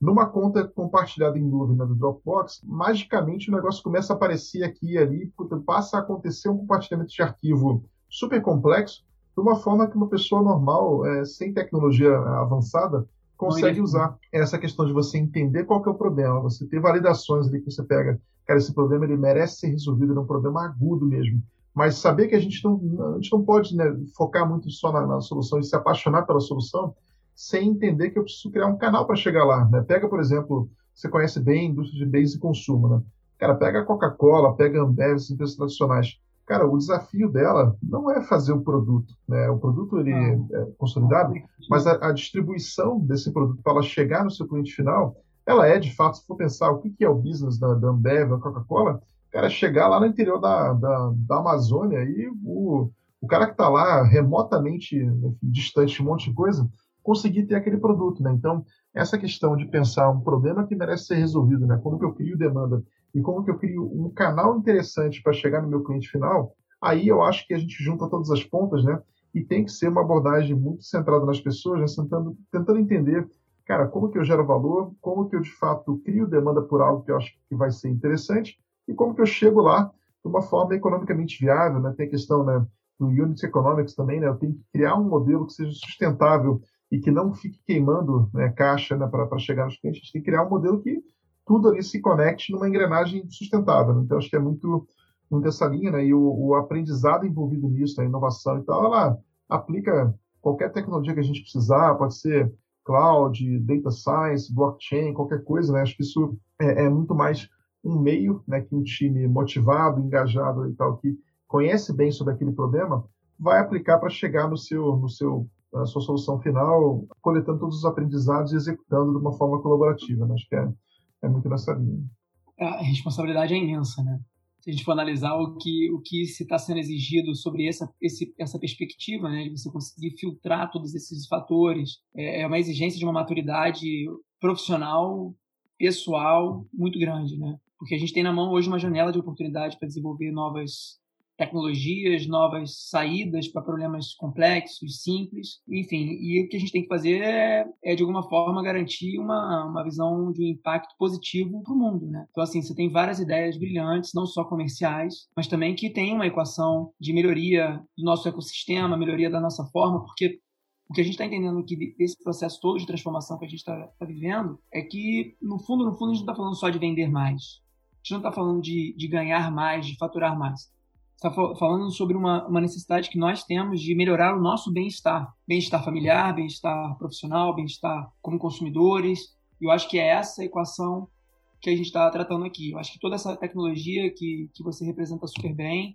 Numa conta compartilhada em nuvem né, do Dropbox, magicamente o negócio começa a aparecer aqui e ali, passa a acontecer um compartilhamento de arquivo super complexo, de uma forma que uma pessoa normal, é, sem tecnologia avançada, consegue usar essa questão de você entender qual que é o problema, você ter validações ali que você pega, cara, esse problema ele merece ser resolvido, ele é um problema agudo mesmo. Mas saber que a gente não, a gente não pode né, focar muito só na, na, solução e se apaixonar pela solução sem entender que eu preciso criar um canal para chegar lá. Né? Pega, por exemplo, você conhece bem a indústria de bens e consumo, né? Cara, pega a Coca-Cola, pega a Ambev, as empresas tradicionais cara, o desafio dela não é fazer o produto, né? O produto ele é consolidado, mas a, a distribuição desse produto para ela chegar no seu cliente final, ela é de fato, se for pensar o que, que é o business da, da Ambev, da Coca-Cola, cara, chegar lá no interior da, da, da Amazônia e o, o cara que está lá remotamente distante, um monte de coisa, conseguir ter aquele produto, né? Então, essa questão de pensar um problema que merece ser resolvido, né? Como que eu crio demanda e como que eu crio um canal interessante para chegar no meu cliente final, aí eu acho que a gente junta todas as pontas, né? E tem que ser uma abordagem muito centrada nas pessoas, né? tentando, tentando entender, cara, como que eu gero valor, como que eu de fato crio demanda por algo que eu acho que vai ser interessante e como que eu chego lá de uma forma economicamente viável, né? Tem a questão, né, do Unit Economics também, né? Eu tenho que criar um modelo que seja sustentável e que não fique queimando né, caixa né, para chegar nos clientes. A gente tem que criar um modelo que tudo ali se conecte numa engrenagem sustentável. Né? Então, acho que é muito, muito essa linha, né? E o, o aprendizado envolvido nisso, a inovação e tal, ela aplica qualquer tecnologia que a gente precisar, pode ser cloud, data science, blockchain, qualquer coisa, né? Acho que isso é, é muito mais um meio, né, que um time motivado, engajado e tal, que conhece bem sobre aquele problema, vai aplicar para chegar no seu, no seu a sua solução final, coletando todos os aprendizados e executando de uma forma colaborativa. Né? Acho que é, é muito nessa linha. A responsabilidade é imensa, né? Se a gente for analisar o que, o que está sendo exigido sobre essa, esse, essa perspectiva, né, de você conseguir filtrar todos esses fatores, é, é uma exigência de uma maturidade profissional, pessoal, muito grande, né? Porque a gente tem na mão hoje uma janela de oportunidade para desenvolver novas tecnologias, novas saídas para problemas complexos, simples, enfim. E o que a gente tem que fazer é, é de alguma forma, garantir uma, uma visão de um impacto positivo para o mundo, né? Então, assim, você tem várias ideias brilhantes, não só comerciais, mas também que tem uma equação de melhoria do nosso ecossistema, melhoria da nossa forma, porque o que a gente está entendendo que esse processo todo de transformação que a gente está tá vivendo é que, no fundo, no fundo, a gente não está falando só de vender mais. Gente não está falando de, de ganhar mais, de faturar mais está falando sobre uma, uma, necessidade que nós temos de melhorar o nosso bem-estar. Bem-estar familiar, bem-estar profissional, bem-estar como consumidores. E eu acho que é essa equação que a gente está tratando aqui. Eu acho que toda essa tecnologia que, que você representa super bem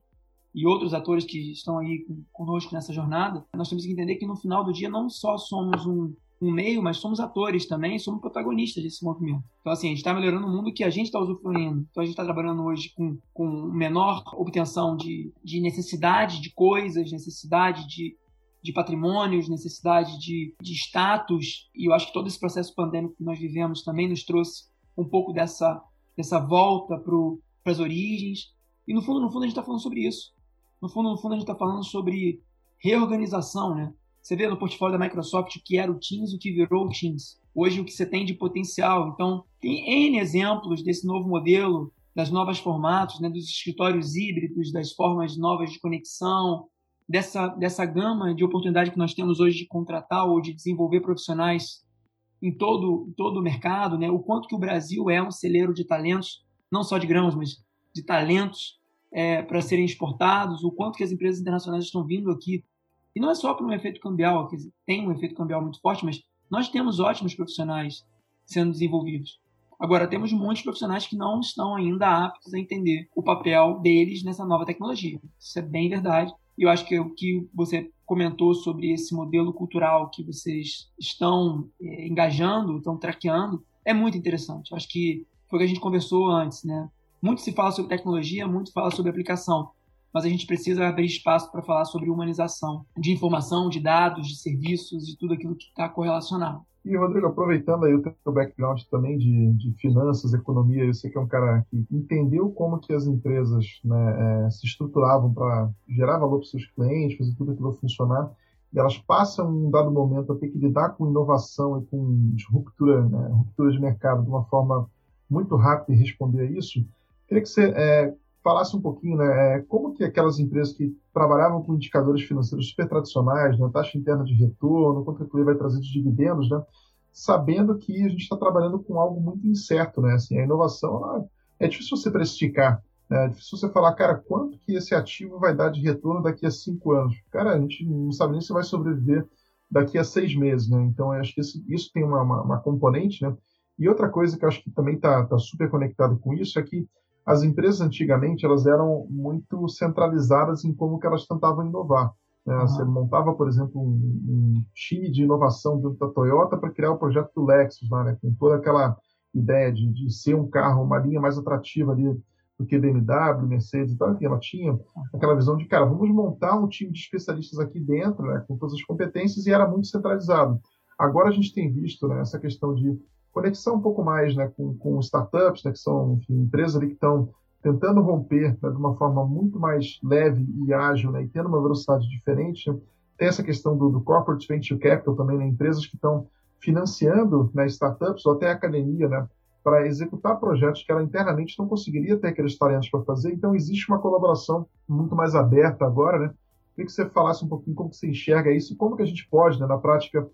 e outros atores que estão aí conosco nessa jornada, nós temos que entender que no final do dia não só somos um, um meio, mas somos atores também, somos protagonistas desse movimento. Então, assim, a gente está melhorando o mundo que a gente está usufruindo. Então, a gente está trabalhando hoje com, com menor obtenção de, de necessidade de coisas, necessidade de, de patrimônios, necessidade de, de status. E eu acho que todo esse processo pandêmico que nós vivemos também nos trouxe um pouco dessa, dessa volta para as origens. E no fundo, no fundo, a gente está falando sobre isso. No fundo, no fundo, a gente está falando sobre reorganização, né? Você vê no portfólio da Microsoft o que era o Teams e o que virou o Teams. Hoje o que você tem de potencial. Então, tem N exemplos desse novo modelo, das novas formatos, né, dos escritórios híbridos, das formas novas de conexão, dessa, dessa gama de oportunidade que nós temos hoje de contratar ou de desenvolver profissionais em todo, todo o mercado, né? o quanto que o Brasil é um celeiro de talentos, não só de grãos, mas de talentos é, para serem exportados, o quanto que as empresas internacionais estão vindo aqui e não é só por um efeito cambial, que tem um efeito cambial muito forte, mas nós temos ótimos profissionais sendo desenvolvidos. Agora, temos muitos profissionais que não estão ainda aptos a entender o papel deles nessa nova tecnologia. Isso é bem verdade. E eu acho que o que você comentou sobre esse modelo cultural que vocês estão é, engajando, estão traqueando, é muito interessante. Eu acho que foi o que a gente conversou antes, né? Muito se fala sobre tecnologia, muito fala sobre aplicação mas a gente precisa abrir espaço para falar sobre humanização de informação, de dados, de serviços, de tudo aquilo que está correlacionado. E, Rodrigo, aproveitando aí o teu background também de, de finanças, economia, eu sei que é um cara que entendeu como que as empresas né, é, se estruturavam para gerar valor para seus clientes, fazer tudo aquilo funcionar, e elas passam, em um dado momento, a ter que lidar com inovação e com disruptura, né, ruptura de mercado de uma forma muito rápida e responder a isso. Queria que você é, falasse um pouquinho, né, é, como que aquelas empresas que trabalhavam com indicadores financeiros super tradicionais, né, taxa interna de retorno, quanto que vai trazer de dividendos, né, sabendo que a gente está trabalhando com algo muito incerto, né, assim, a inovação é difícil você precificar, né, é difícil você falar, cara, quanto que esse ativo vai dar de retorno daqui a cinco anos? Cara, a gente não sabe nem se vai sobreviver daqui a seis meses, né, então acho que isso, isso tem uma, uma, uma componente, né, e outra coisa que eu acho que também está tá super conectado com isso é que as empresas antigamente elas eram muito centralizadas em como que elas tentavam inovar. Né? Você montava, por exemplo, um, um, time de inovação dentro da Toyota para criar o projeto do Lexus, lá, né? com toda aquela ideia de, de ser um carro, uma linha mais atrativa ali do que BMW, Mercedes e tal. Enfim, ela tinha aquela visão de, cara, vamos montar um time de especialistas aqui dentro, né, com todas as competências, e era muito centralizado. Agora a gente tem visto né, essa questão de conexão um pouco mais né, com, com startups, né, que são enfim, empresas ali que estão tentando romper né, de uma forma muito mais leve e ágil né, e tendo uma velocidade diferente. Né. Tem essa questão do, do corporate venture capital também, né, empresas que estão financiando né, startups ou até academia, né, para executar projetos que ela internamente não conseguiria ter aqueles talentos para fazer. Então, existe uma colaboração muito mais aberta agora. Né? Queria que você falasse um pouquinho como que você enxerga isso e como que a gente pode, né, na prática,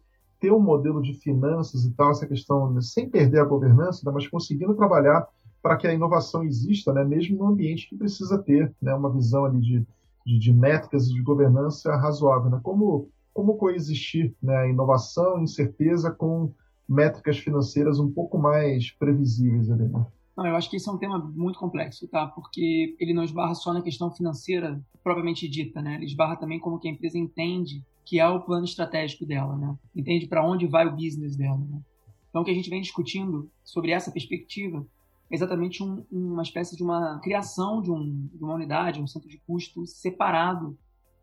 ter um modelo de finanças e tal, essa questão, né, sem perder a governança, né, mas conseguindo trabalhar para que a inovação exista, né, mesmo num ambiente que precisa ter né, uma visão ali de, de, de métricas e de governança razoável. Né? Como, como coexistir né, inovação, incerteza com métricas financeiras um pouco mais previsíveis ali, né? Não, eu acho que esse é um tema muito complexo, tá? Porque ele não esbarra só na questão financeira propriamente dita, né? Ele esbarra também como que a empresa entende que é o plano estratégico dela, né? Entende para onde vai o business dela, né? Então, o que a gente vem discutindo sobre essa perspectiva é exatamente um, uma espécie de uma criação de, um, de, uma unidade, um centro de custo separado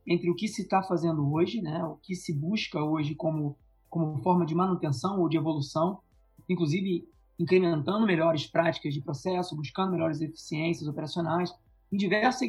entre o que se está fazendo hoje, né? O que se busca hoje como como forma de manutenção ou de evolução, inclusive incrementando melhores práticas de processo, buscando melhores eficiências operacionais em diversos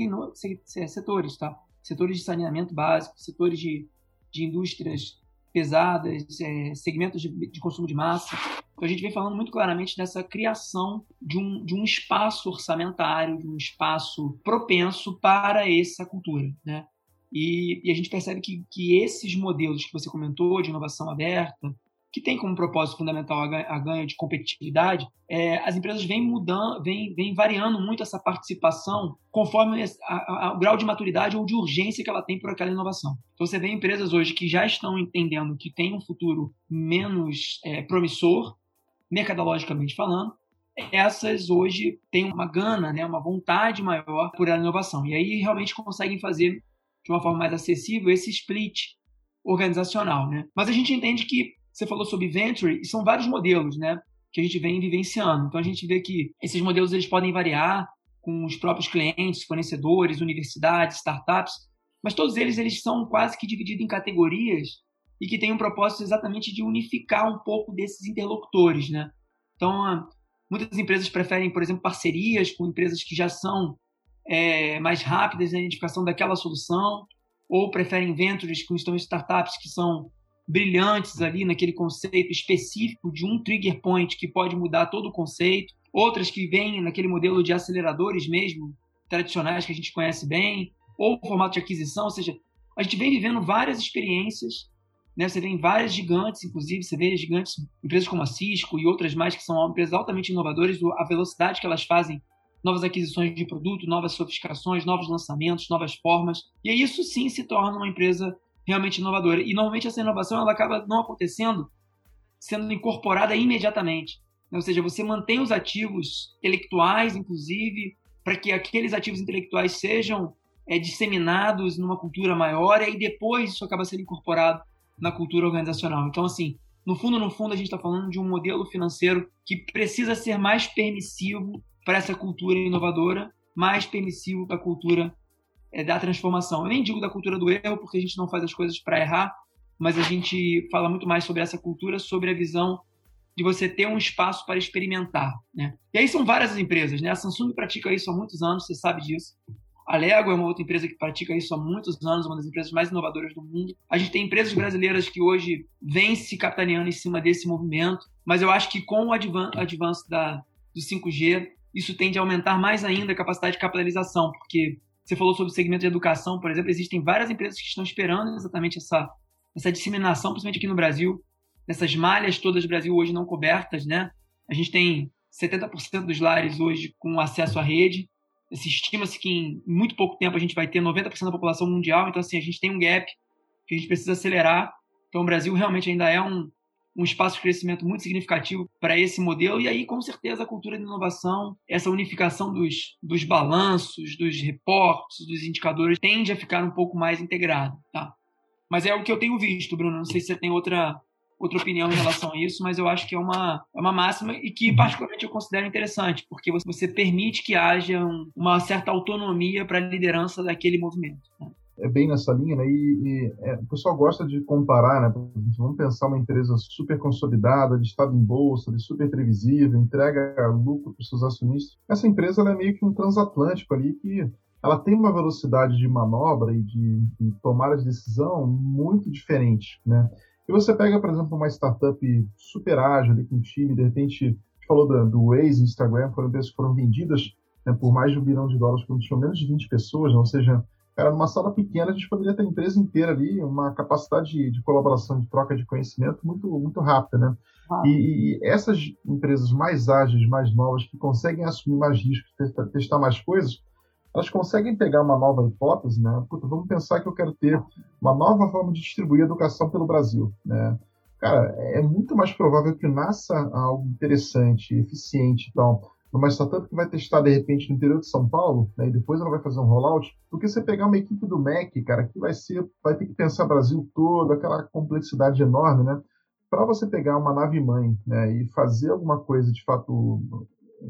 setores, tá? Setores de saneamento básico, setores de, de indústrias pesadas, é, segmentos de, de, consumo de massa. Então, a gente vem falando muito claramente dessa criação de um, de um espaço orçamentário, de um espaço propenso para essa cultura, né? E, e a gente percebe que, que esses modelos que você comentou de inovação aberta, que tem como propósito fundamental a ganho de competitividade, é, as empresas vêm mudando, vêm, vêm variando muito essa participação conforme o grau de maturidade ou de urgência que ela tem por aquela inovação. Então você vê empresas hoje que já estão entendendo que tem um futuro menos é, promissor, mercadologicamente falando, essas hoje têm uma gana, né, uma vontade maior por inovação. E aí realmente conseguem fazer de uma forma mais acessível esse split organizacional, né? Mas a gente entende que você falou sobre venture e são vários modelos, né? Que a gente vem vivenciando. Então a gente vê que esses modelos eles podem variar com os próprios clientes, fornecedores, universidades, startups, mas todos eles eles são quase que divididos em categorias e que têm um propósito exatamente de unificar um pouco desses interlocutores, né? Então muitas empresas preferem, por exemplo, parcerias com empresas que já são é, mais rápidas na identificação daquela solução, ou preferem ventures que estão startups que são brilhantes ali naquele conceito específico de um trigger point que pode mudar todo o conceito, outras que vêm naquele modelo de aceleradores mesmo, tradicionais que a gente conhece bem, ou formato de aquisição, ou seja, a gente vem vivendo várias experiências, né? Você vê várias gigantes, inclusive, você vê gigantes, empresas como a Cisco e outras mais que são empresas altamente inovadoras, a velocidade que elas fazem novas aquisições de produto, novas sofisticações, novos lançamentos, novas formas. E isso sim se torna uma empresa realmente inovadora. E normalmente essa inovação ela acaba não acontecendo sendo incorporada imediatamente. Ou seja, você mantém os ativos intelectuais, inclusive, para que aqueles ativos intelectuais sejam é, disseminados numa cultura maior e depois isso acaba sendo incorporado na cultura organizacional. Então, assim, no fundo, no fundo, a gente está falando de um modelo financeiro que precisa ser mais permissivo para essa cultura inovadora, mais permissivo para a cultura é, da transformação. Eu nem digo da cultura do erro, porque a gente não faz as coisas para errar, mas a gente fala muito mais sobre essa cultura, sobre a visão de você ter um espaço para experimentar. Né? E aí são várias empresas. Né? A Samsung pratica isso há muitos anos, você sabe disso. A Lego é uma outra empresa que pratica isso há muitos anos, uma das empresas mais inovadoras do mundo. A gente tem empresas brasileiras que hoje vêm se capitaneando em cima desse movimento, mas eu acho que com o advance da, do 5G, isso tende a aumentar mais ainda a capacidade de capitalização, porque você falou sobre o segmento de educação, por exemplo, existem várias empresas que estão esperando exatamente essa, essa disseminação, principalmente aqui no Brasil, dessas malhas todas do Brasil hoje não cobertas, né? A gente tem 70% dos lares hoje com acesso à rede. Se estima-se que em muito pouco tempo a gente vai ter 90% da população mundial, então assim, a gente tem um gap que a gente precisa acelerar. Então o Brasil realmente ainda é um, um espaço de crescimento muito significativo para esse modelo. E aí, com certeza, a cultura de inovação, essa unificação dos, dos balanços, dos reportes, dos indicadores, tende a ficar um pouco mais integrada. Tá? Mas é o que eu tenho visto, Bruno. Não sei se você tem outra, outra opinião em relação a isso, mas eu acho que é uma, é uma máxima e que, particularmente, eu considero interessante, porque você permite que haja uma certa autonomia para a liderança daquele movimento. Né? É bem nessa linha, né? E, e é, o pessoal gosta de comparar, né? Vamos pensar uma empresa super consolidada, de estado em bolsa, de super previsível, entrega lucro para os seus acionistas. Essa empresa é meio que um transatlântico ali que ela tem uma velocidade de manobra e de, de tomada de decisão muito diferente, né? E você pega, por exemplo, uma startup super ágil ali com um time, de repente, a gente falou do, do Waze, Instagram, foram empresas que foram vendidas né, por mais de um bilhão de dólares quando tinham menos de 20 pessoas, né? ou seja, Cara, numa sala pequena a gente poderia ter a empresa inteira ali, uma capacidade de, de colaboração, de troca de conhecimento muito, muito rápida, né? Ah. E, e, essas empresas mais ágeis, mais novas, que conseguem assumir mais riscos, testar, mais coisas, elas conseguem pegar uma nova hipótese, né? Puta, vamos pensar que eu quero ter uma nova forma de distribuir a educação pelo Brasil, né? Cara, é muito mais provável que nasça algo interessante, eficiente e tal, numa startup que vai testar de repente no interior de São Paulo, né, e depois ela vai fazer um rollout, do que você pegar uma equipe do MEC, cara, que vai ser, vai ter que pensar Brasil todo, aquela complexidade enorme, né? Para você pegar uma nave mãe, né, e fazer alguma coisa de fato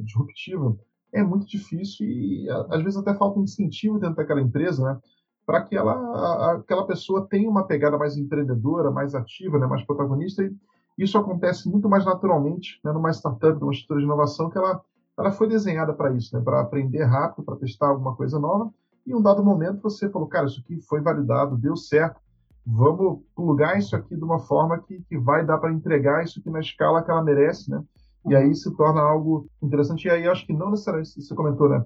disruptiva, é muito difícil e às vezes até falta incentivo dentro daquela empresa, né? Para que ela, aquela pessoa tenha uma pegada mais empreendedora, mais ativa, né, mais protagonista. E isso acontece muito mais naturalmente né, numa startup, numa estrutura de inovação, que ela ela foi desenhada para isso, né? para aprender rápido, para testar alguma coisa nova. E em um dado momento você falou, cara, isso aqui foi validado, deu certo, vamos plugar isso aqui de uma forma que, que vai dar para entregar isso aqui na escala que ela merece, né? E aí se torna algo interessante. E aí acho que não necessariamente, você comentou, né?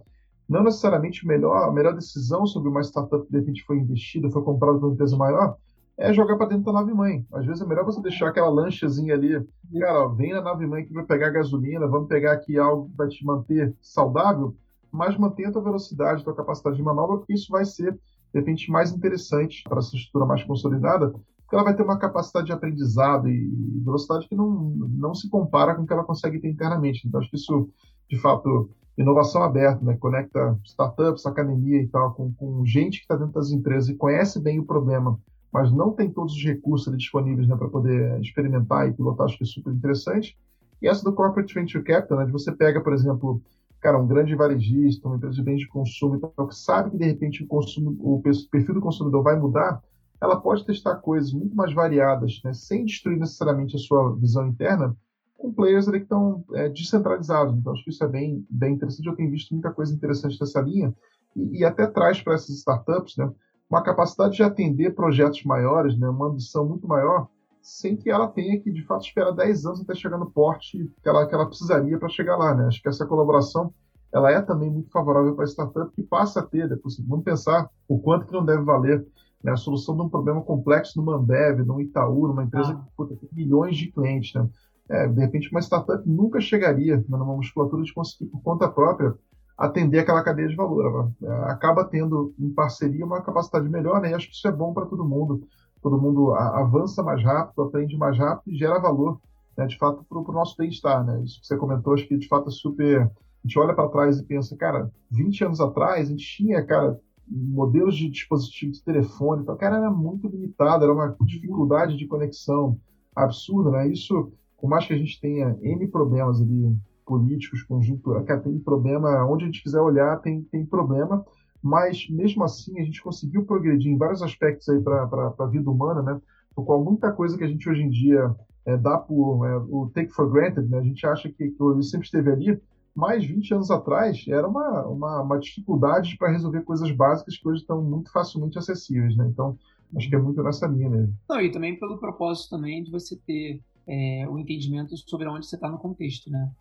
Não necessariamente melhor, a melhor decisão sobre uma startup que de repente foi investida, foi comprada por uma empresa maior, é jogar para dentro da nave mãe. Às vezes é melhor você deixar aquela lanchazinha ali, cara, ó, vem na nave mãe aqui para pegar gasolina, vamos pegar aqui algo que vai te manter saudável, mas mantenha a tua velocidade, a tua capacidade de manobra, porque isso vai ser, de repente, mais interessante para essa estrutura mais consolidada, porque ela vai ter uma capacidade de aprendizado e velocidade que não, não se compara com o que ela consegue ter internamente. Então, acho que isso, de fato, inovação aberta, né? conecta startups, academia e tal, com, com gente que está dentro das empresas e conhece bem o problema mas não tem todos os recursos disponíveis né, para poder experimentar e pilotar, acho que é super interessante. E essa do Corporate Venture Capital, né, você pega, por exemplo, cara, um grande varejista, uma empresa de bens de consumo, então, que sabe que de repente o, consumo, o perfil do consumidor vai mudar, ela pode testar coisas muito mais variadas, né, sem destruir necessariamente a sua visão interna, com players ali que estão é, descentralizados. Então, acho que isso é bem, bem interessante. Eu tenho visto muita coisa interessante dessa linha e, e até traz para essas startups, né, uma capacidade de atender projetos maiores, né, uma ambição muito maior, sem que ela tenha que, de fato, esperar 10 anos até chegar no porte que ela, que ela precisaria para chegar lá. Né? Acho que essa colaboração ela é também muito favorável para a startup que passa a ter, depois, vamos pensar o quanto que não deve valer né, a solução de um problema complexo numa Ambev, num Itaú, numa empresa ah. que puta, tem milhões de clientes. Né? É, de repente, uma startup nunca chegaria né, numa musculatura de conseguir, por conta própria, atender aquela cadeia de valor. Ela acaba tendo em parceria uma capacidade melhor, né? E acho que isso é bom para todo mundo. Todo mundo avança mais rápido, aprende mais rápido e gera valor, né? de fato, para o nosso bem-estar. Né? Isso que você comentou, acho que de fato é super. A gente olha para trás e pensa, cara, 20 anos atrás a gente tinha, cara, modelos de dispositivo de telefone, então, cara, era muito limitado, era uma dificuldade de conexão absurda, né? Isso, por mais que a gente tenha N problemas ali políticos, conjuntura, que tem problema, onde a gente quiser olhar tem, tem problema, mas mesmo assim a gente conseguiu progredir em vários aspectos aí para a vida humana, né? Por qual muita coisa que a gente hoje em dia é, dá por é, o take for granted, né? A gente acha que, que ele sempre esteve ali, mas 20 anos atrás era uma, uma, uma dificuldade para resolver coisas básicas que hoje estão muito facilmente acessíveis, né? Então, acho que é muito nessa linha mesmo. Não, e também pelo propósito também de você ter é, o entendimento sobre onde você está no contexto, né?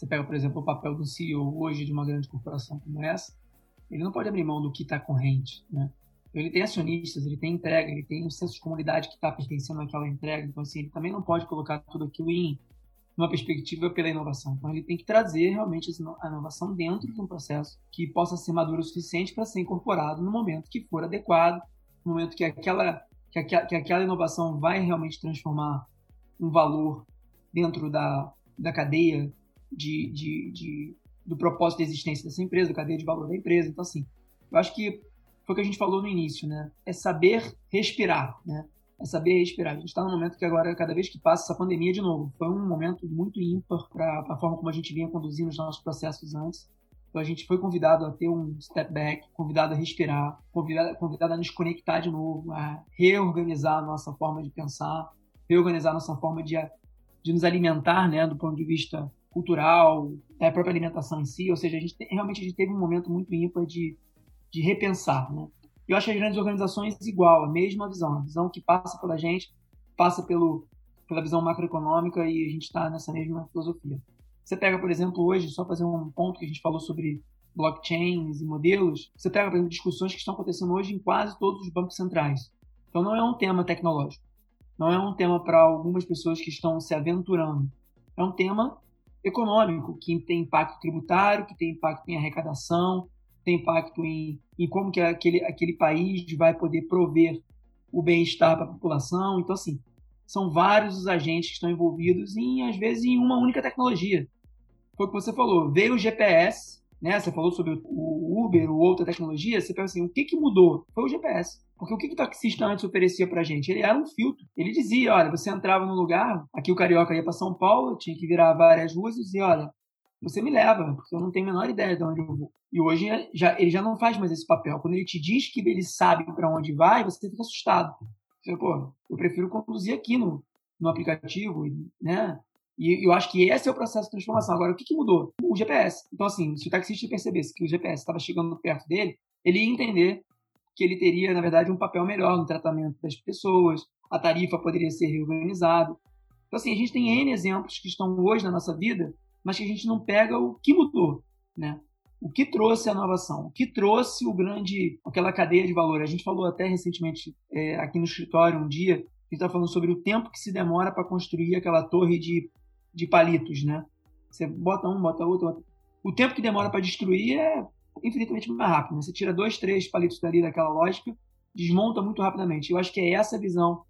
Você pega, por exemplo, o papel do CEO hoje de uma grande corporação como essa, ele não pode abrir mão do que está corrente, né? Ele tem acionistas, ele tem entrega, ele tem um senso de comunidade que está pertencendo àquela entrega. Então, assim, ele também não pode colocar tudo aquilo em uma perspectiva pela inovação. Então, ele tem que trazer realmente a inovação dentro de um processo que possa ser maduro o suficiente para ser incorporado no momento que for adequado, no momento que aquela, que aquela, que aquela inovação vai realmente transformar um valor dentro da, da cadeia de, de, de, do propósito de existência dessa empresa, da cadeia de valor da empresa. Então, assim, eu acho que foi o que a gente falou no início, né? É saber respirar, né? É saber respirar. A gente está num momento que agora, cada vez que passa essa pandemia de novo, foi um momento muito ímpar para a forma como a gente vinha conduzindo os nossos processos antes. Então a gente foi convidado a ter um step back, convidado a respirar, convidado, convidado a nos conectar de novo, a reorganizar a nossa forma de pensar, reorganizar a nossa forma de, de nos alimentar, né, do ponto de vista cultural, a própria alimentação em si. Ou seja, a gente realmente a gente teve um momento muito ímpar de, de repensar, né? Eu acho as grandes organizações igual, a mesma visão, a visão que passa pela gente, passa pelo, pela visão macroeconômica e a gente está nessa mesma filosofia. Você pega, por exemplo, hoje, só fazer um ponto que a gente falou sobre blockchains e modelos, você pega, por exemplo, discussões que estão acontecendo hoje em quase todos os bancos centrais. Então não é um tema tecnológico, não é um tema para algumas pessoas que estão se aventurando. É um tema econômico, que tem impacto tributário, que tem impacto em arrecadação, tem impacto em, em como que aquele, aquele país vai poder prover o bem-estar para a população. Então, assim, são vários os agentes que estão envolvidos em, às vezes, em uma única tecnologia. Foi o que você falou, veio o GPS, né? Você falou sobre o Uber ou outra tecnologia, você pensa assim, o que, que mudou? Foi o GPS. Porque o que, que o taxista antes oferecia pra gente? Ele era um filtro. Ele dizia, olha, você entrava no lugar, aqui o Carioca ia para São Paulo, tinha que virar várias ruas e dizia, olha, você me leva, porque eu não tenho a menor ideia de onde eu vou. E hoje já, ele já não faz mais esse papel. Quando ele te diz que ele sabe para onde vai, você fica assustado. Você, pô, eu prefiro conduzir aqui no, no aplicativo, né? E eu acho que esse é o processo de transformação. Agora, o que, que mudou? O GPS. Então, assim, se o taxista percebesse que o GPS estava chegando perto dele, ele ia entender que ele teria, na verdade, um papel melhor no tratamento das pessoas, a tarifa poderia ser reorganizada. Então, assim, a gente tem N exemplos que estão hoje na nossa vida, mas que a gente não pega o que mudou, né? O que trouxe a inovação? O que trouxe o grande, aquela cadeia de valor? A gente falou até recentemente é, aqui no escritório um dia, a gente está falando sobre o tempo que se demora para construir aquela torre de, de palitos, né? Você bota um, bota outro, bota... o tempo que demora para destruir é infinitamente mais rápido. Né? Você tira dois, três palitos dali daquela lógica, desmonta muito rapidamente. Eu acho que é essa visão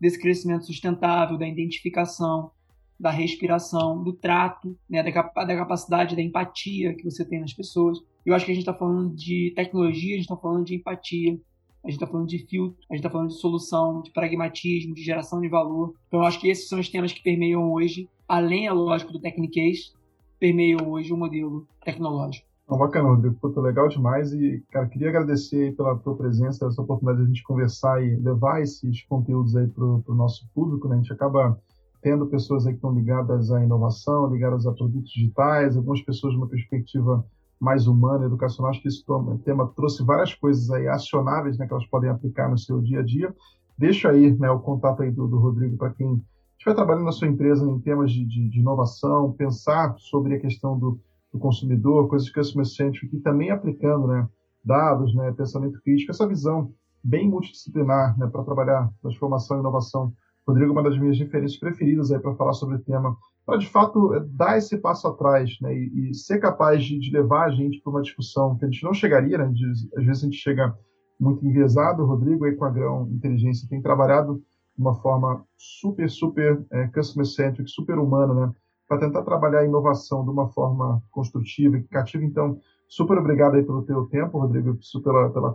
desse crescimento sustentável, da identificação, da respiração, do trato, né, da, da, capacidade da empatia que você tem nas pessoas. Eu acho que a gente está falando de tecnologia, a gente está falando de empatia, a gente está falando de filtro, a gente está falando de solução, de pragmatismo, de geração de valor. Então, eu acho que esses são os temas que permeiam hoje, além, é lógico, do Technicase, permeiam hoje o modelo tecnológico. Não, bacana. Foi legal demais e, cara, queria agradecer pela tua presença, essa oportunidade de a gente conversar e levar esses conteúdos aí para o nosso público, né? A gente acaba tendo pessoas aí que estão ligadas à inovação, ligadas a produtos digitais, algumas pessoas de uma perspectiva mais humana, educacional. Acho que esse tema trouxe várias coisas aí acionáveis, né, que elas podem aplicar no seu dia a dia. Deixa aí, né, o contato aí do, do Rodrigo para quem estiver trabalhando na sua empresa em temas de, de, de inovação, pensar sobre a questão do do consumidor, coisas que customer centric, e também aplicando né, dados, né, pensamento crítico, essa visão bem multidisciplinar né, para trabalhar transformação e inovação. Rodrigo é uma das minhas referências preferidas para falar sobre o tema, para de fato dar esse passo atrás né, e, e ser capaz de, de, levar a gente para uma discussão que a gente não chegaria, né, de, às vezes a gente chega muito enviesado. O Rodrigo, aí com a Grão Inteligência, tem trabalhado de uma forma super, super é, customer centric, super humana, né? para tentar trabalhar a inovação de uma forma construtiva e criativa. Então, super obrigado aí pelo teu tempo, Rodrigo, pela, pela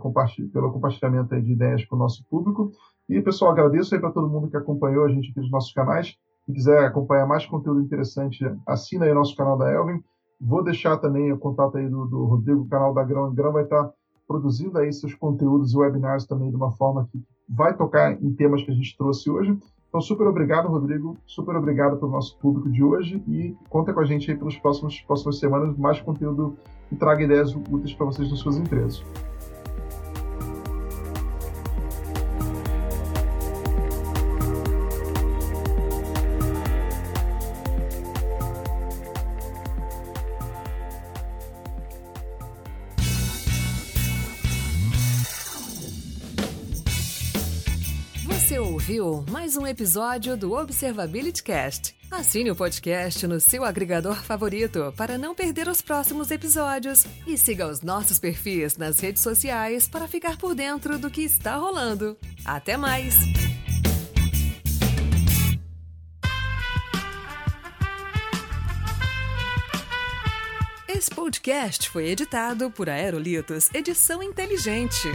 pelo compartilhamento de ideias com o nosso público. E, pessoal, agradeço aí para todo mundo que acompanhou a gente aqui nos nossos canais. Se quiser acompanhar mais conteúdo interessante, assina aí o nosso canal da Elvin. Vou deixar também o contato aí do, do Rodrigo, o canal da Grão. O Grão vai estar produzindo aí seus conteúdos e webinars também de uma forma que vai tocar em temas que a gente trouxe hoje. Então, super obrigado, Rodrigo. Super obrigado pelo nosso público de hoje e conta com a gente aí pelas próximas semanas mais conteúdo que traga ideias úteis para vocês nas suas empresas. Chegou mais um episódio do Observability Cast. Assine o podcast no seu agregador favorito para não perder os próximos episódios e siga os nossos perfis nas redes sociais para ficar por dentro do que está rolando. Até mais! Esse podcast foi editado por Aerolitos Edição Inteligente.